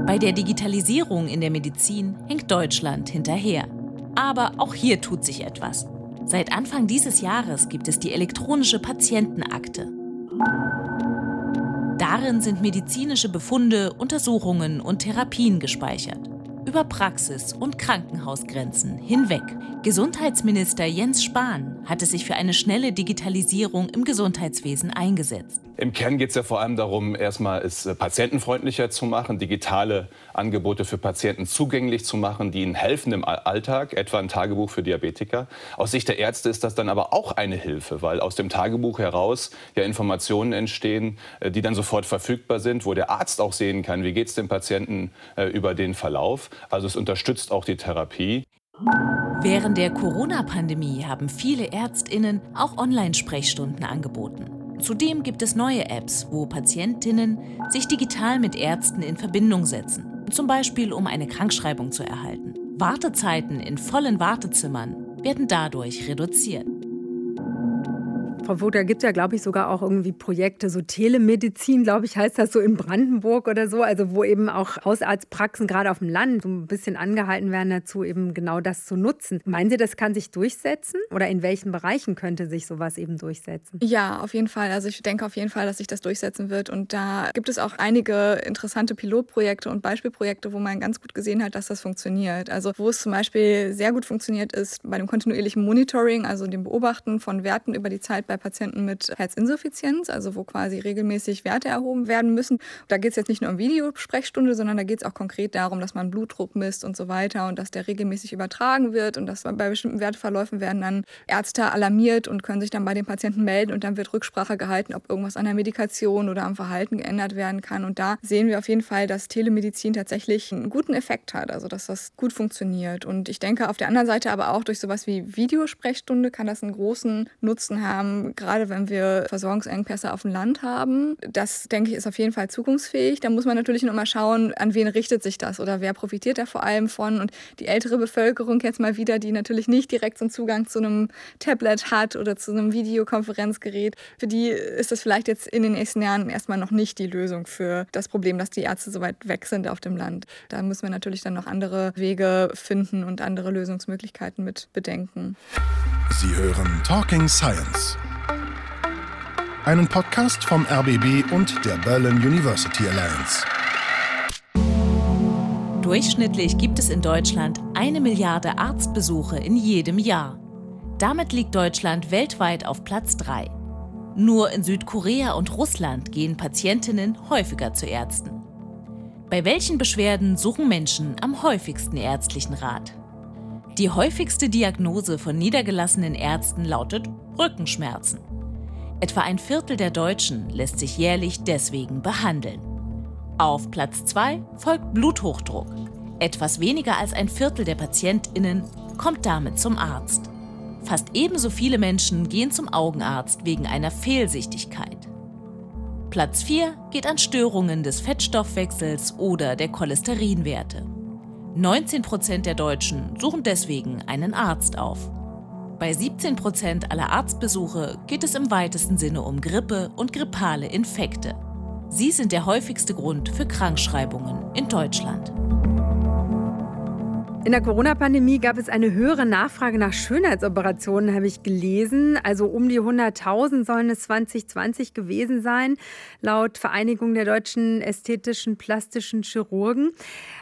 [SPEAKER 5] Bei der Digitalisierung in der Medizin hängt Deutschland hinterher. Aber auch hier tut sich etwas. Seit Anfang dieses Jahres gibt es die elektronische Patientenakte. Darin sind medizinische Befunde, Untersuchungen und Therapien gespeichert über Praxis- und Krankenhausgrenzen hinweg. Gesundheitsminister Jens Spahn hatte sich für eine schnelle Digitalisierung im Gesundheitswesen eingesetzt.
[SPEAKER 6] Im Kern geht es ja vor allem darum, erstmal es äh, patientenfreundlicher zu machen, digitale Angebote für Patienten zugänglich zu machen, die ihnen helfen im Alltag, etwa ein Tagebuch für Diabetiker. Aus Sicht der Ärzte ist das dann aber auch eine Hilfe, weil aus dem Tagebuch heraus ja Informationen entstehen, äh, die dann sofort verfügbar sind, wo der Arzt auch sehen kann, wie geht es dem Patienten äh, über den Verlauf. Also es unterstützt auch die Therapie.
[SPEAKER 5] Während der Corona-Pandemie haben viele Ärztinnen auch Online-Sprechstunden angeboten. Zudem gibt es neue Apps, wo Patientinnen sich digital mit Ärzten in Verbindung setzen, zum Beispiel um eine Krankschreibung zu erhalten. Wartezeiten in vollen Wartezimmern werden dadurch reduziert.
[SPEAKER 3] Frau Vogt, da gibt es ja, glaube ich, sogar auch irgendwie Projekte, so Telemedizin, glaube ich, heißt das so in Brandenburg oder so, also wo eben auch Hausarztpraxen gerade auf dem Land so ein bisschen angehalten werden dazu, eben genau das zu nutzen. Meinen Sie, das kann sich durchsetzen oder in welchen Bereichen könnte sich sowas eben durchsetzen?
[SPEAKER 2] Ja, auf jeden Fall. Also ich denke auf jeden Fall, dass sich das durchsetzen wird und da gibt es auch einige interessante Pilotprojekte und Beispielprojekte, wo man ganz gut gesehen hat, dass das funktioniert. Also wo es zum Beispiel sehr gut funktioniert ist bei dem kontinuierlichen Monitoring, also dem Beobachten von Werten über die Zeit bei Patienten mit Herzinsuffizienz, also wo quasi regelmäßig Werte erhoben werden müssen. Da geht es jetzt nicht nur um Videosprechstunde, sondern da geht es auch konkret darum, dass man Blutdruck misst und so weiter und dass der regelmäßig übertragen wird und dass bei bestimmten Werteverläufen werden dann Ärzte alarmiert und können sich dann bei den Patienten melden und dann wird Rücksprache gehalten, ob irgendwas an der Medikation oder am Verhalten geändert werden kann. Und da sehen wir auf jeden Fall, dass Telemedizin tatsächlich einen guten Effekt hat, also dass das gut funktioniert. Und ich denke auf der anderen Seite aber auch durch sowas wie Videosprechstunde kann das einen großen Nutzen haben, gerade wenn wir Versorgungsengpässe auf dem Land haben. Das, denke ich, ist auf jeden Fall zukunftsfähig. Da muss man natürlich noch mal schauen, an wen richtet sich das oder wer profitiert da vor allem von. Und die ältere Bevölkerung jetzt mal wieder, die natürlich nicht direkt so einen Zugang zu einem Tablet hat oder zu einem Videokonferenzgerät, für die ist das vielleicht jetzt in den nächsten Jahren erstmal noch nicht die Lösung für das Problem, dass die Ärzte so weit weg sind auf dem Land. Da müssen wir natürlich dann noch andere Wege finden und andere Lösungsmöglichkeiten mit bedenken.
[SPEAKER 4] Sie hören Talking Science einen Podcast vom RBB und der Berlin University Alliance.
[SPEAKER 5] Durchschnittlich gibt es in Deutschland eine Milliarde Arztbesuche in jedem Jahr. Damit liegt Deutschland weltweit auf Platz 3. Nur in Südkorea und Russland gehen Patientinnen häufiger zu Ärzten. Bei welchen Beschwerden suchen Menschen am häufigsten ärztlichen Rat? Die häufigste Diagnose von niedergelassenen Ärzten lautet Rückenschmerzen. Etwa ein Viertel der Deutschen lässt sich jährlich deswegen behandeln. Auf Platz 2 folgt Bluthochdruck. Etwas weniger als ein Viertel der Patientinnen kommt damit zum Arzt. Fast ebenso viele Menschen gehen zum Augenarzt wegen einer Fehlsichtigkeit. Platz 4 geht an Störungen des Fettstoffwechsels oder der Cholesterinwerte. 19 Prozent der Deutschen suchen deswegen einen Arzt auf. Bei 17 Prozent aller Arztbesuche geht es im weitesten Sinne um Grippe und grippale Infekte. Sie sind der häufigste Grund für Krankschreibungen in Deutschland.
[SPEAKER 3] In der Corona-Pandemie gab es eine höhere Nachfrage nach Schönheitsoperationen, habe ich gelesen. Also um die 100.000 sollen es 2020 gewesen sein, laut Vereinigung der deutschen ästhetischen plastischen Chirurgen.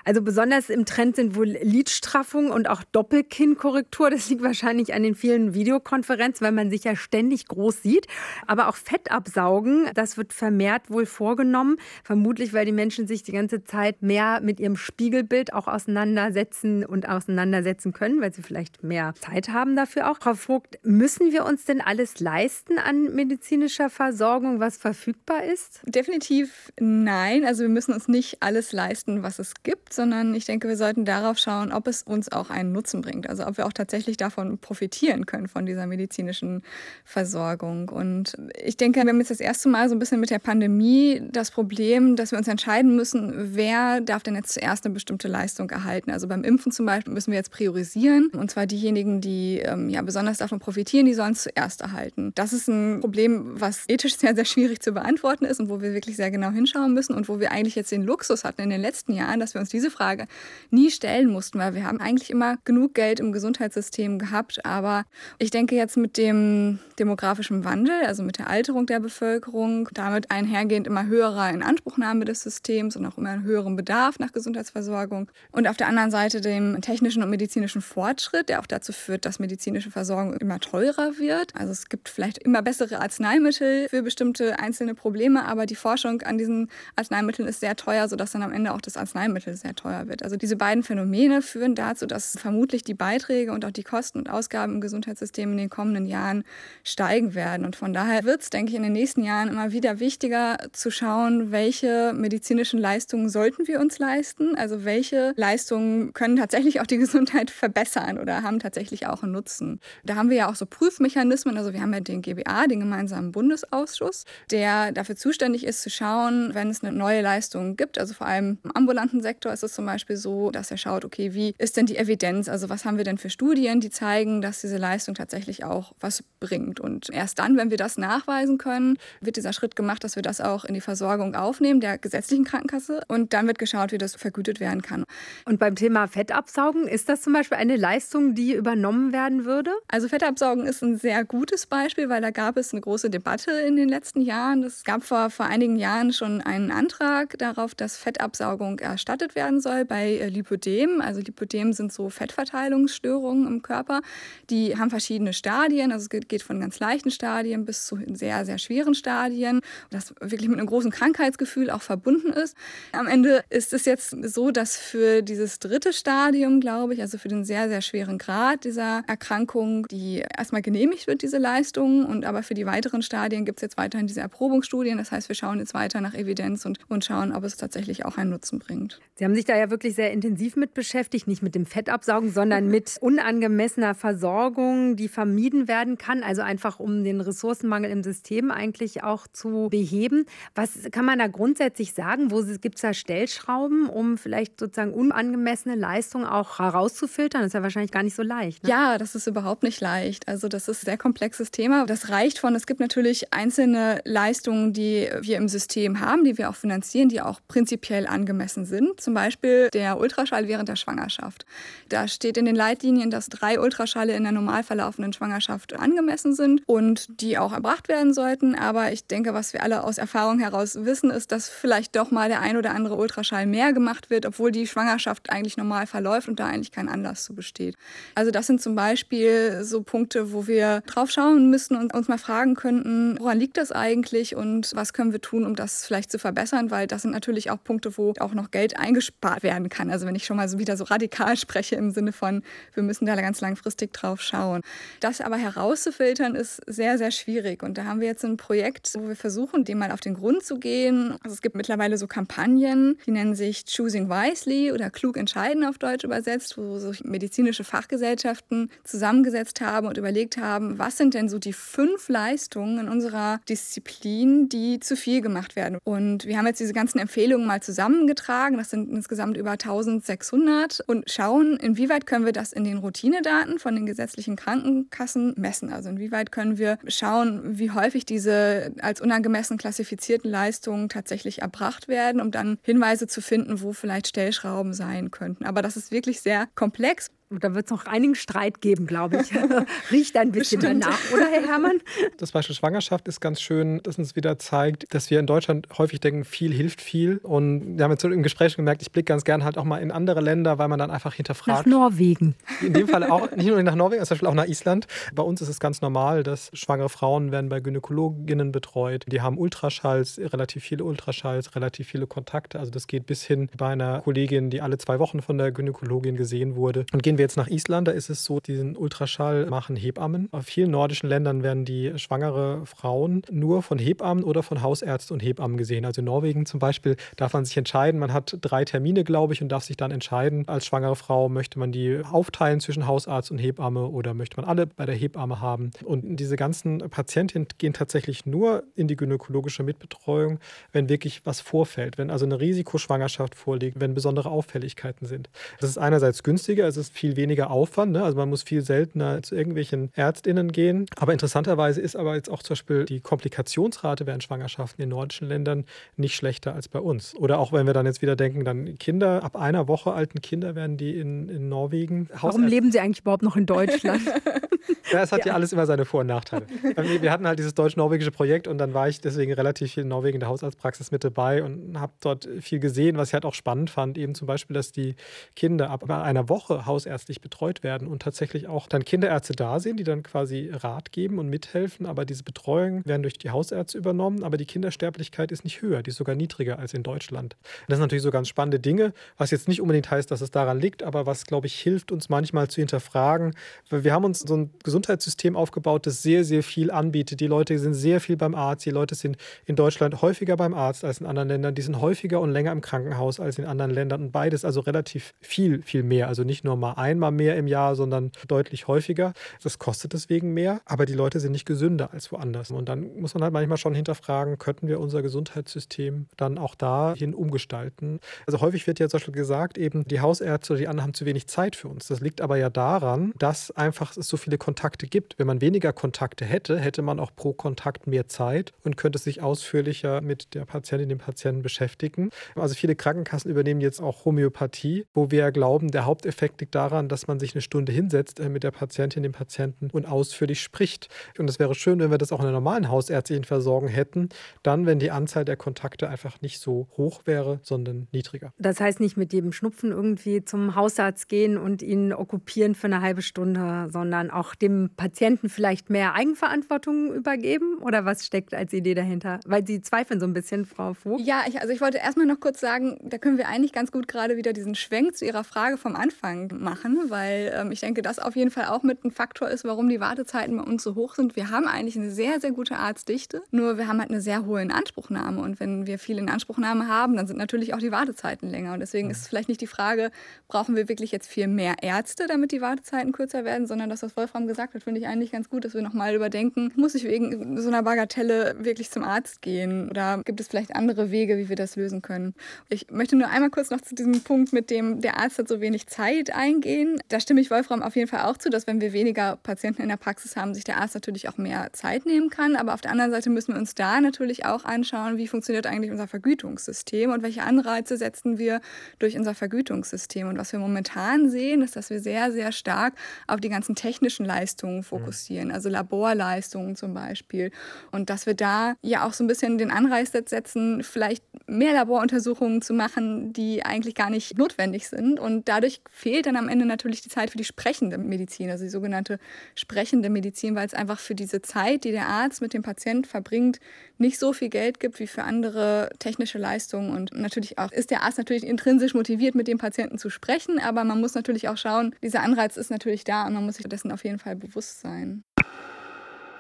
[SPEAKER 3] Also besonders im Trend sind wohl Lidstraffung und auch Doppelkinnkorrektur. Das liegt wahrscheinlich an den vielen Videokonferenzen, weil man sich ja ständig groß sieht. Aber auch Fettabsaugen, das wird vermehrt wohl vorgenommen. Vermutlich, weil die Menschen sich die ganze Zeit mehr mit ihrem Spiegelbild auch auseinandersetzen und auseinandersetzen können, weil sie vielleicht mehr Zeit haben dafür auch. Frau Vogt, müssen wir uns denn alles leisten an medizinischer Versorgung, was verfügbar ist?
[SPEAKER 2] Definitiv nein. Also wir müssen uns nicht alles leisten, was es gibt, sondern ich denke, wir sollten darauf schauen, ob es uns auch einen Nutzen bringt. Also ob wir auch tatsächlich davon profitieren können, von dieser medizinischen Versorgung. Und ich denke, wir haben jetzt das erste Mal so ein bisschen mit der Pandemie das Problem, dass wir uns entscheiden müssen, wer darf denn jetzt zuerst eine bestimmte Leistung erhalten. Also beim Impfen zum Beispiel müssen wir jetzt priorisieren. Und zwar diejenigen, die ähm, ja besonders davon profitieren, die sollen es zuerst erhalten. Das ist ein Problem, was ethisch sehr, sehr schwierig zu beantworten ist und wo wir wirklich sehr genau hinschauen müssen und wo wir eigentlich jetzt den Luxus hatten in den letzten Jahren, dass wir uns diese Frage nie stellen mussten, weil wir haben eigentlich immer genug Geld im Gesundheitssystem gehabt. Aber ich denke jetzt mit dem demografischen Wandel, also mit der Alterung der Bevölkerung, damit einhergehend immer höherer Inanspruchnahme des Systems und auch immer höheren Bedarf nach Gesundheitsversorgung und auf der anderen Seite dem technischen und medizinischen Fortschritt, der auch dazu führt, dass medizinische Versorgung immer teurer wird. Also es gibt vielleicht immer bessere Arzneimittel für bestimmte einzelne Probleme, aber die Forschung an diesen Arzneimitteln ist sehr teuer, sodass dann am Ende auch das Arzneimittel sehr teuer wird. Also diese beiden Phänomene führen dazu, dass vermutlich die Beiträge und auch die Kosten und Ausgaben im Gesundheitssystem in den kommenden Jahren steigen werden. Und von daher wird es, denke ich, in den nächsten Jahren immer wieder wichtiger zu schauen, welche medizinischen Leistungen sollten wir uns leisten, also welche Leistungen können tatsächlich tatsächlich auch die Gesundheit verbessern oder haben tatsächlich auch einen Nutzen. Da haben wir ja auch so Prüfmechanismen. Also wir haben ja den GBA, den gemeinsamen Bundesausschuss, der dafür zuständig ist zu schauen, wenn es eine neue Leistung gibt. Also vor allem im ambulanten Sektor ist es zum Beispiel so, dass er schaut, okay, wie ist denn die Evidenz? Also was haben wir denn für Studien, die zeigen, dass diese Leistung tatsächlich auch was bringt? Und erst dann, wenn wir das nachweisen können, wird dieser Schritt gemacht, dass wir das auch in die Versorgung aufnehmen der gesetzlichen Krankenkasse. Und dann wird geschaut, wie das vergütet werden kann.
[SPEAKER 3] Und beim Thema Fettabsaugen, ist das zum Beispiel eine Leistung, die übernommen werden würde?
[SPEAKER 2] Also Fettabsaugen ist ein sehr gutes Beispiel, weil da gab es eine große Debatte in den letzten Jahren. Es gab vor, vor einigen Jahren schon einen Antrag darauf, dass Fettabsaugung erstattet werden soll bei äh, Lipödem. Also Lipödem sind so Fettverteilungsstörungen im Körper. Die haben verschiedene Stadien. Also es geht von ganz leichten Stadien bis zu sehr, sehr schweren Stadien. Das wirklich mit einem großen Krankheitsgefühl auch verbunden ist. Am Ende ist es jetzt so, dass für dieses dritte Stadium, glaube ich, also für den sehr, sehr schweren Grad dieser Erkrankung, die erstmal genehmigt wird, diese Leistung. Und aber für die weiteren Stadien gibt es jetzt weiterhin diese Erprobungsstudien. Das heißt, wir schauen jetzt weiter nach Evidenz und, und schauen, ob es tatsächlich auch einen Nutzen bringt.
[SPEAKER 3] Sie haben sich da ja wirklich sehr intensiv mit beschäftigt, nicht mit dem Fettabsaugen, sondern mit unangemessener Versorgung, die vermieden werden kann. Also einfach um den Ressourcenmangel im System eigentlich auch zu beheben. Was kann man da grundsätzlich sagen? Wo gibt es da Stellschrauben, um vielleicht sozusagen unangemessene Leistungen auch herauszufiltern? Ist ja wahrscheinlich gar nicht so leicht.
[SPEAKER 2] Ne? Ja, das ist überhaupt nicht leicht. Also das ist ein sehr komplexes Thema. Das reicht von, es gibt natürlich einzelne Leistungen, die wir im System haben, die wir auch finanzieren, die auch prinzipiell angemessen sind. Zum Beispiel der Ultraschall während der Schwangerschaft. Da steht in den Leitlinien, dass drei Ultraschalle in der normal verlaufenden Schwangerschaft angemessen sind und die auch erbracht werden sollten. Aber ich denke, was wir alle aus Erfahrung heraus wissen, ist, dass vielleicht doch mal der ein oder andere Ultraschall mehr gemacht wird, obwohl die Schwangerschaft eigentlich normal verläuft und da eigentlich kein Anlass zu besteht. Also das sind zum Beispiel so Punkte, wo wir drauf schauen müssen und uns mal fragen könnten, woran liegt das eigentlich und was können wir tun, um das vielleicht zu verbessern, weil das sind natürlich auch Punkte, wo auch noch Geld eingespart werden kann. Also wenn ich schon mal so wieder so radikal spreche im Sinne von, wir müssen da ganz langfristig drauf schauen. Das aber herauszufiltern ist sehr, sehr schwierig und da haben wir jetzt ein Projekt, wo wir versuchen, dem mal auf den Grund zu gehen. Also es gibt mittlerweile so Kampagnen, die nennen sich Choosing Wisely oder Klug entscheiden auf Deutsch übersetzt, wo sich medizinische Fachgesellschaften zusammengesetzt haben und überlegt haben, was sind denn so die fünf Leistungen in unserer Disziplin, die zu viel gemacht werden. Und wir haben jetzt diese ganzen Empfehlungen mal zusammengetragen. Das sind insgesamt über 1600 und schauen, inwieweit können wir das in den Routinedaten von den gesetzlichen Krankenkassen messen. Also inwieweit können wir schauen, wie häufig diese als unangemessen klassifizierten Leistungen tatsächlich erbracht werden, um dann Hinweise zu finden, wo vielleicht Stellschrauben sein könnten. Aber das ist wirklich sehr komplex.
[SPEAKER 3] Da wird es noch einigen Streit geben, glaube ich. Riecht ein bisschen Bestimmt. danach, oder Herr Herrmann?
[SPEAKER 1] Das Beispiel Schwangerschaft ist ganz schön, dass uns wieder zeigt, dass wir in Deutschland häufig denken, viel hilft viel. Und wir haben jetzt im Gespräch gemerkt, ich blicke ganz gern halt auch mal in andere Länder, weil man dann einfach hinterfragt.
[SPEAKER 3] Nach Norwegen.
[SPEAKER 1] In dem Fall auch, nicht nur nach Norwegen, zum Beispiel auch nach Island. Bei uns ist es ganz normal, dass schwangere Frauen werden bei Gynäkologinnen betreut. Die haben Ultraschalls, relativ viele Ultraschalls, relativ viele Kontakte. Also das geht bis hin bei einer Kollegin, die alle zwei Wochen von der Gynäkologin gesehen wurde. Und gehen wir jetzt nach Island, da ist es so, diesen Ultraschall machen Hebammen. Auf vielen nordischen Ländern werden die schwangere Frauen nur von Hebammen oder von Hausärzten und Hebammen gesehen. Also in Norwegen zum Beispiel darf man sich entscheiden, man hat drei Termine, glaube ich, und darf sich dann entscheiden, als schwangere Frau möchte man die aufteilen zwischen Hausarzt und Hebamme oder möchte man alle bei der Hebamme haben. Und diese ganzen Patientinnen gehen tatsächlich nur in die gynäkologische Mitbetreuung, wenn wirklich was vorfällt, wenn also eine Risikoschwangerschaft vorliegt, wenn besondere Auffälligkeiten sind. Das ist einerseits günstiger, es ist viel weniger Aufwand, ne? also man muss viel seltener zu irgendwelchen Ärztinnen gehen. Aber interessanterweise ist aber jetzt auch zum Beispiel die Komplikationsrate während Schwangerschaften in nordischen Ländern nicht schlechter als bei uns. Oder auch wenn wir dann jetzt wieder denken, dann Kinder, ab einer Woche alten Kinder werden die in, in Norwegen.
[SPEAKER 3] Warum leben sie eigentlich überhaupt noch in Deutschland?
[SPEAKER 1] ja, es hat ja. ja alles immer seine Vor- und Nachteile. wir hatten halt dieses deutsch-norwegische Projekt und dann war ich deswegen relativ viel in Norwegen in der Hausarztpraxis mit dabei und habe dort viel gesehen, was ich halt auch spannend fand, eben zum Beispiel, dass die Kinder ab einer Woche Hausärzte fachärztlich betreut werden und tatsächlich auch dann Kinderärzte da sind, die dann quasi Rat geben und mithelfen. Aber diese Betreuung werden durch die Hausärzte übernommen, aber die Kindersterblichkeit ist nicht höher, die ist sogar niedriger als in Deutschland. Das sind natürlich so ganz spannende Dinge, was jetzt nicht unbedingt heißt, dass es daran liegt, aber was, glaube ich, hilft uns manchmal zu hinterfragen. Wir haben uns so ein Gesundheitssystem aufgebaut, das sehr, sehr viel anbietet. Die Leute sind sehr viel beim Arzt, die Leute sind in Deutschland häufiger beim Arzt als in anderen Ländern, die sind häufiger und länger im Krankenhaus als in anderen Ländern und beides also relativ viel, viel mehr. Also nicht nur mal einmal mehr im Jahr, sondern deutlich häufiger. Das kostet deswegen mehr, aber die Leute sind nicht gesünder als woanders. Und dann muss man halt manchmal schon hinterfragen, könnten wir unser Gesundheitssystem dann auch dahin umgestalten. Also häufig wird ja zum Beispiel gesagt, eben die Hausärzte oder die anderen haben zu wenig Zeit für uns. Das liegt aber ja daran, dass einfach es so viele Kontakte gibt. Wenn man weniger Kontakte hätte, hätte man auch pro Kontakt mehr Zeit und könnte sich ausführlicher mit der Patientin, dem Patienten beschäftigen. Also viele Krankenkassen übernehmen jetzt auch Homöopathie, wo wir glauben, der Haupteffekt liegt daran, dass man sich eine Stunde hinsetzt äh, mit der Patientin, dem Patienten und ausführlich spricht. Und es wäre schön, wenn wir das auch in der normalen hausärztlichen Versorgung hätten, dann, wenn die Anzahl der Kontakte einfach nicht so hoch wäre, sondern niedriger.
[SPEAKER 3] Das heißt nicht mit jedem Schnupfen irgendwie zum Hausarzt gehen und ihn okkupieren für eine halbe Stunde, sondern auch dem Patienten vielleicht mehr Eigenverantwortung übergeben? Oder was steckt als Idee dahinter? Weil Sie zweifeln so ein bisschen, Frau Vogt.
[SPEAKER 2] Ja, ich, also ich wollte erstmal noch kurz sagen, da können wir eigentlich ganz gut gerade wieder diesen Schwenk zu Ihrer Frage vom Anfang machen, weil ähm, ich denke, das auf jeden Fall auch mit ein Faktor ist, warum die Wartezeiten bei uns so hoch sind. Wir haben eigentlich eine sehr, sehr gute Arztdichte, nur wir haben halt eine sehr hohe Inanspruchnahme. Und wenn wir viel Inanspruchnahme haben, dann sind natürlich auch die Wartezeiten länger. Und deswegen ist es vielleicht nicht die Frage, brauchen wir wirklich jetzt viel mehr Ärzte, damit die Wartezeiten kürzer werden, sondern das, was Wolfram gesagt hat, finde ich eigentlich ganz gut, dass wir nochmal überdenken, muss ich wegen so einer Bagatelle wirklich zum Arzt gehen? Oder gibt es vielleicht andere Wege, wie wir das lösen können? Ich möchte nur einmal kurz noch zu diesem Punkt mit dem, der Arzt hat so wenig Zeit eingehen. Da stimme ich Wolfram auf jeden Fall auch zu, dass wenn wir weniger Patienten in der Praxis haben, sich der Arzt natürlich auch mehr Zeit nehmen kann. Aber auf der anderen Seite müssen wir uns da natürlich auch anschauen, wie funktioniert eigentlich unser Vergütungssystem und welche Anreize setzen wir durch unser Vergütungssystem. Und was wir momentan sehen, ist, dass wir sehr, sehr stark auf die ganzen technischen Leistungen fokussieren, also Laborleistungen zum Beispiel. Und dass wir da ja auch so ein bisschen den Anreiz setzen, vielleicht mehr Laboruntersuchungen zu machen, die eigentlich gar nicht notwendig sind. Und dadurch fehlt dann am Ende natürlich die Zeit für die sprechende Medizin, also die sogenannte sprechende Medizin, weil es einfach für diese Zeit, die der Arzt mit dem Patient verbringt, nicht so viel Geld gibt wie für andere technische Leistungen. Und natürlich auch ist der Arzt natürlich intrinsisch motiviert, mit dem Patienten zu sprechen, aber man muss natürlich auch schauen, dieser Anreiz ist natürlich da und man muss sich dessen auf jeden Fall bewusst sein.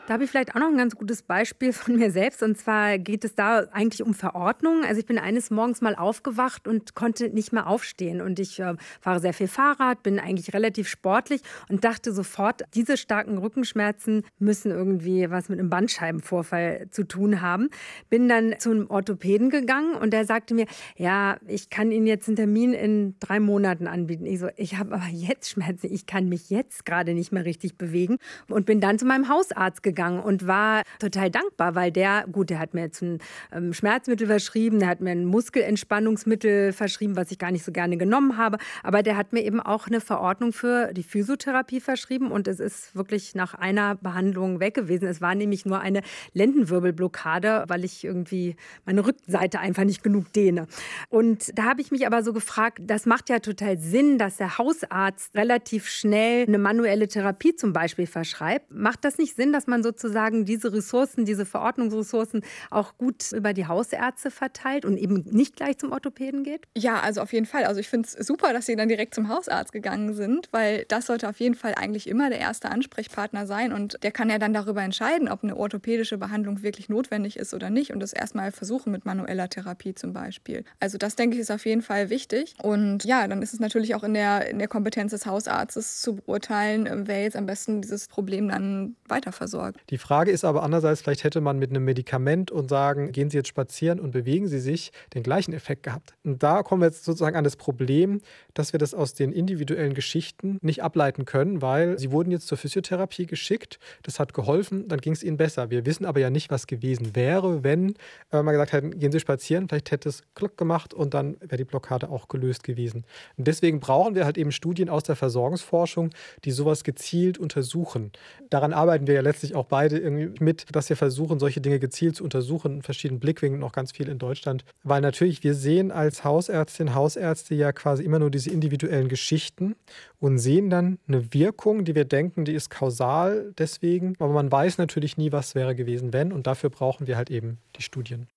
[SPEAKER 3] Da habe ich vielleicht auch noch ein ganz gutes Beispiel von mir selbst. Und zwar geht es da eigentlich um Verordnung. Also ich bin eines Morgens mal aufgewacht und konnte nicht mehr aufstehen. Und ich äh, fahre sehr viel Fahrrad, bin eigentlich relativ sportlich und dachte sofort, diese starken Rückenschmerzen müssen irgendwie was mit einem Bandscheibenvorfall zu tun haben. Bin dann zum Orthopäden gegangen und der sagte mir, ja, ich kann Ihnen jetzt einen Termin in drei Monaten anbieten. Ich so, ich habe aber jetzt Schmerzen. Ich kann mich jetzt gerade nicht mehr richtig bewegen. Und bin dann zu meinem Hausarzt gegangen gegangen und war total dankbar, weil der, gut, der hat mir jetzt ein ähm, Schmerzmittel verschrieben, der hat mir ein Muskelentspannungsmittel verschrieben, was ich gar nicht so gerne genommen habe, aber der hat mir eben auch eine Verordnung für die Physiotherapie verschrieben und es ist wirklich nach einer Behandlung weg gewesen. Es war nämlich nur eine Lendenwirbelblockade, weil ich irgendwie meine Rückseite einfach nicht genug dehne. Und da habe ich mich aber so gefragt, das macht ja total Sinn, dass der Hausarzt relativ schnell eine manuelle Therapie zum Beispiel verschreibt. Macht das nicht Sinn, dass man sozusagen diese Ressourcen, diese Verordnungsressourcen auch gut über die Hausärzte verteilt und eben nicht gleich zum Orthopäden geht?
[SPEAKER 2] Ja, also auf jeden Fall. Also ich finde es super, dass Sie dann direkt zum Hausarzt gegangen sind, weil das sollte auf jeden Fall eigentlich immer der erste Ansprechpartner sein und der kann ja dann darüber entscheiden, ob eine orthopädische Behandlung wirklich notwendig ist oder nicht und das erstmal versuchen mit manueller Therapie zum Beispiel. Also das denke ich ist auf jeden Fall wichtig und ja, dann ist es natürlich auch in der, in der Kompetenz des Hausarztes zu beurteilen, wer jetzt am besten dieses Problem dann weiter versorgt.
[SPEAKER 1] Die Frage ist aber andererseits, vielleicht hätte man mit einem Medikament und sagen, gehen Sie jetzt spazieren und bewegen Sie sich, den gleichen Effekt gehabt. Und da kommen wir jetzt sozusagen an das Problem, dass wir das aus den individuellen Geschichten nicht ableiten können, weil Sie wurden jetzt zur Physiotherapie geschickt, das hat geholfen, dann ging es Ihnen besser. Wir wissen aber ja nicht, was gewesen wäre, wenn äh, man gesagt hätte, gehen Sie spazieren, vielleicht hätte es Glück gemacht und dann wäre die Blockade auch gelöst gewesen. Und deswegen brauchen wir halt eben Studien aus der Versorgungsforschung, die sowas gezielt untersuchen. Daran arbeiten wir ja letztlich auch beide irgendwie mit, dass wir versuchen, solche Dinge gezielt zu untersuchen, in verschiedenen Blickwinkeln, auch ganz viel in Deutschland. Weil natürlich, wir sehen als Hausärztin, Hausärzte ja quasi immer nur diese individuellen Geschichten und sehen dann eine Wirkung, die wir denken, die ist kausal deswegen. Aber man weiß natürlich nie, was wäre gewesen, wenn. Und dafür brauchen wir halt eben die Studien.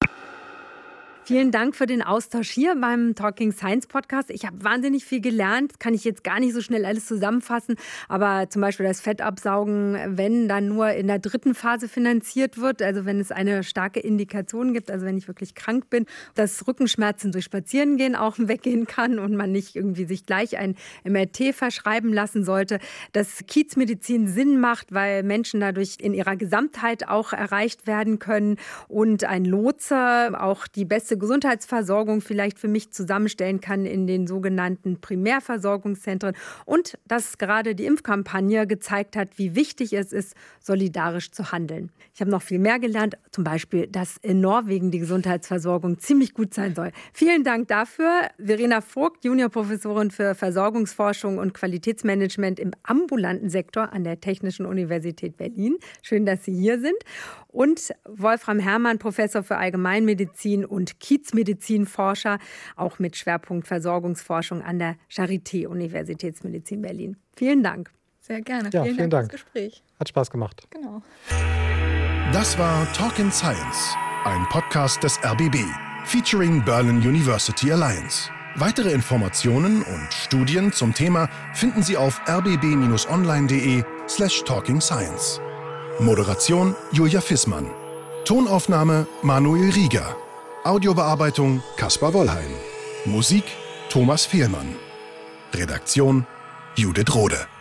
[SPEAKER 3] Vielen Dank für den Austausch hier beim Talking Science Podcast. Ich habe wahnsinnig viel gelernt. Kann ich jetzt gar nicht so schnell alles zusammenfassen. Aber zum Beispiel das Fettabsaugen, wenn dann nur in der dritten Phase finanziert wird, also wenn es eine starke Indikation gibt, also wenn ich wirklich krank bin, dass Rückenschmerzen durch Spazierengehen auch weggehen kann und man nicht irgendwie sich gleich ein MRT verschreiben lassen sollte. Dass Kiezmedizin Sinn macht, weil Menschen dadurch in ihrer Gesamtheit auch erreicht werden können und ein Lotse auch die beste Gesundheitsversorgung vielleicht für mich zusammenstellen kann in den sogenannten Primärversorgungszentren und dass gerade die Impfkampagne gezeigt hat, wie wichtig es ist, solidarisch zu handeln. Ich habe noch viel mehr gelernt, zum Beispiel, dass in Norwegen die Gesundheitsversorgung ziemlich gut sein soll. Vielen Dank dafür. Verena Vogt, Juniorprofessorin für Versorgungsforschung und Qualitätsmanagement im ambulanten Sektor an der Technischen Universität Berlin. Schön, dass Sie hier sind. Und Wolfram Herrmann, Professor für Allgemeinmedizin und Kiezmedizinforscher, auch mit Schwerpunkt Versorgungsforschung an der Charité Universitätsmedizin Berlin. Vielen Dank.
[SPEAKER 2] Sehr gerne.
[SPEAKER 1] Ja, vielen, vielen Dank,
[SPEAKER 2] Dank. Gespräch.
[SPEAKER 1] Hat Spaß gemacht.
[SPEAKER 2] Genau.
[SPEAKER 4] Das war Talking Science, ein Podcast des RBB, featuring Berlin University Alliance. Weitere Informationen und Studien zum Thema finden Sie auf rbb-online.de slash talking science. Moderation Julia Fissmann. Tonaufnahme Manuel Rieger. Audiobearbeitung Caspar Wollheim. Musik Thomas Fehlmann. Redaktion Judith Rode.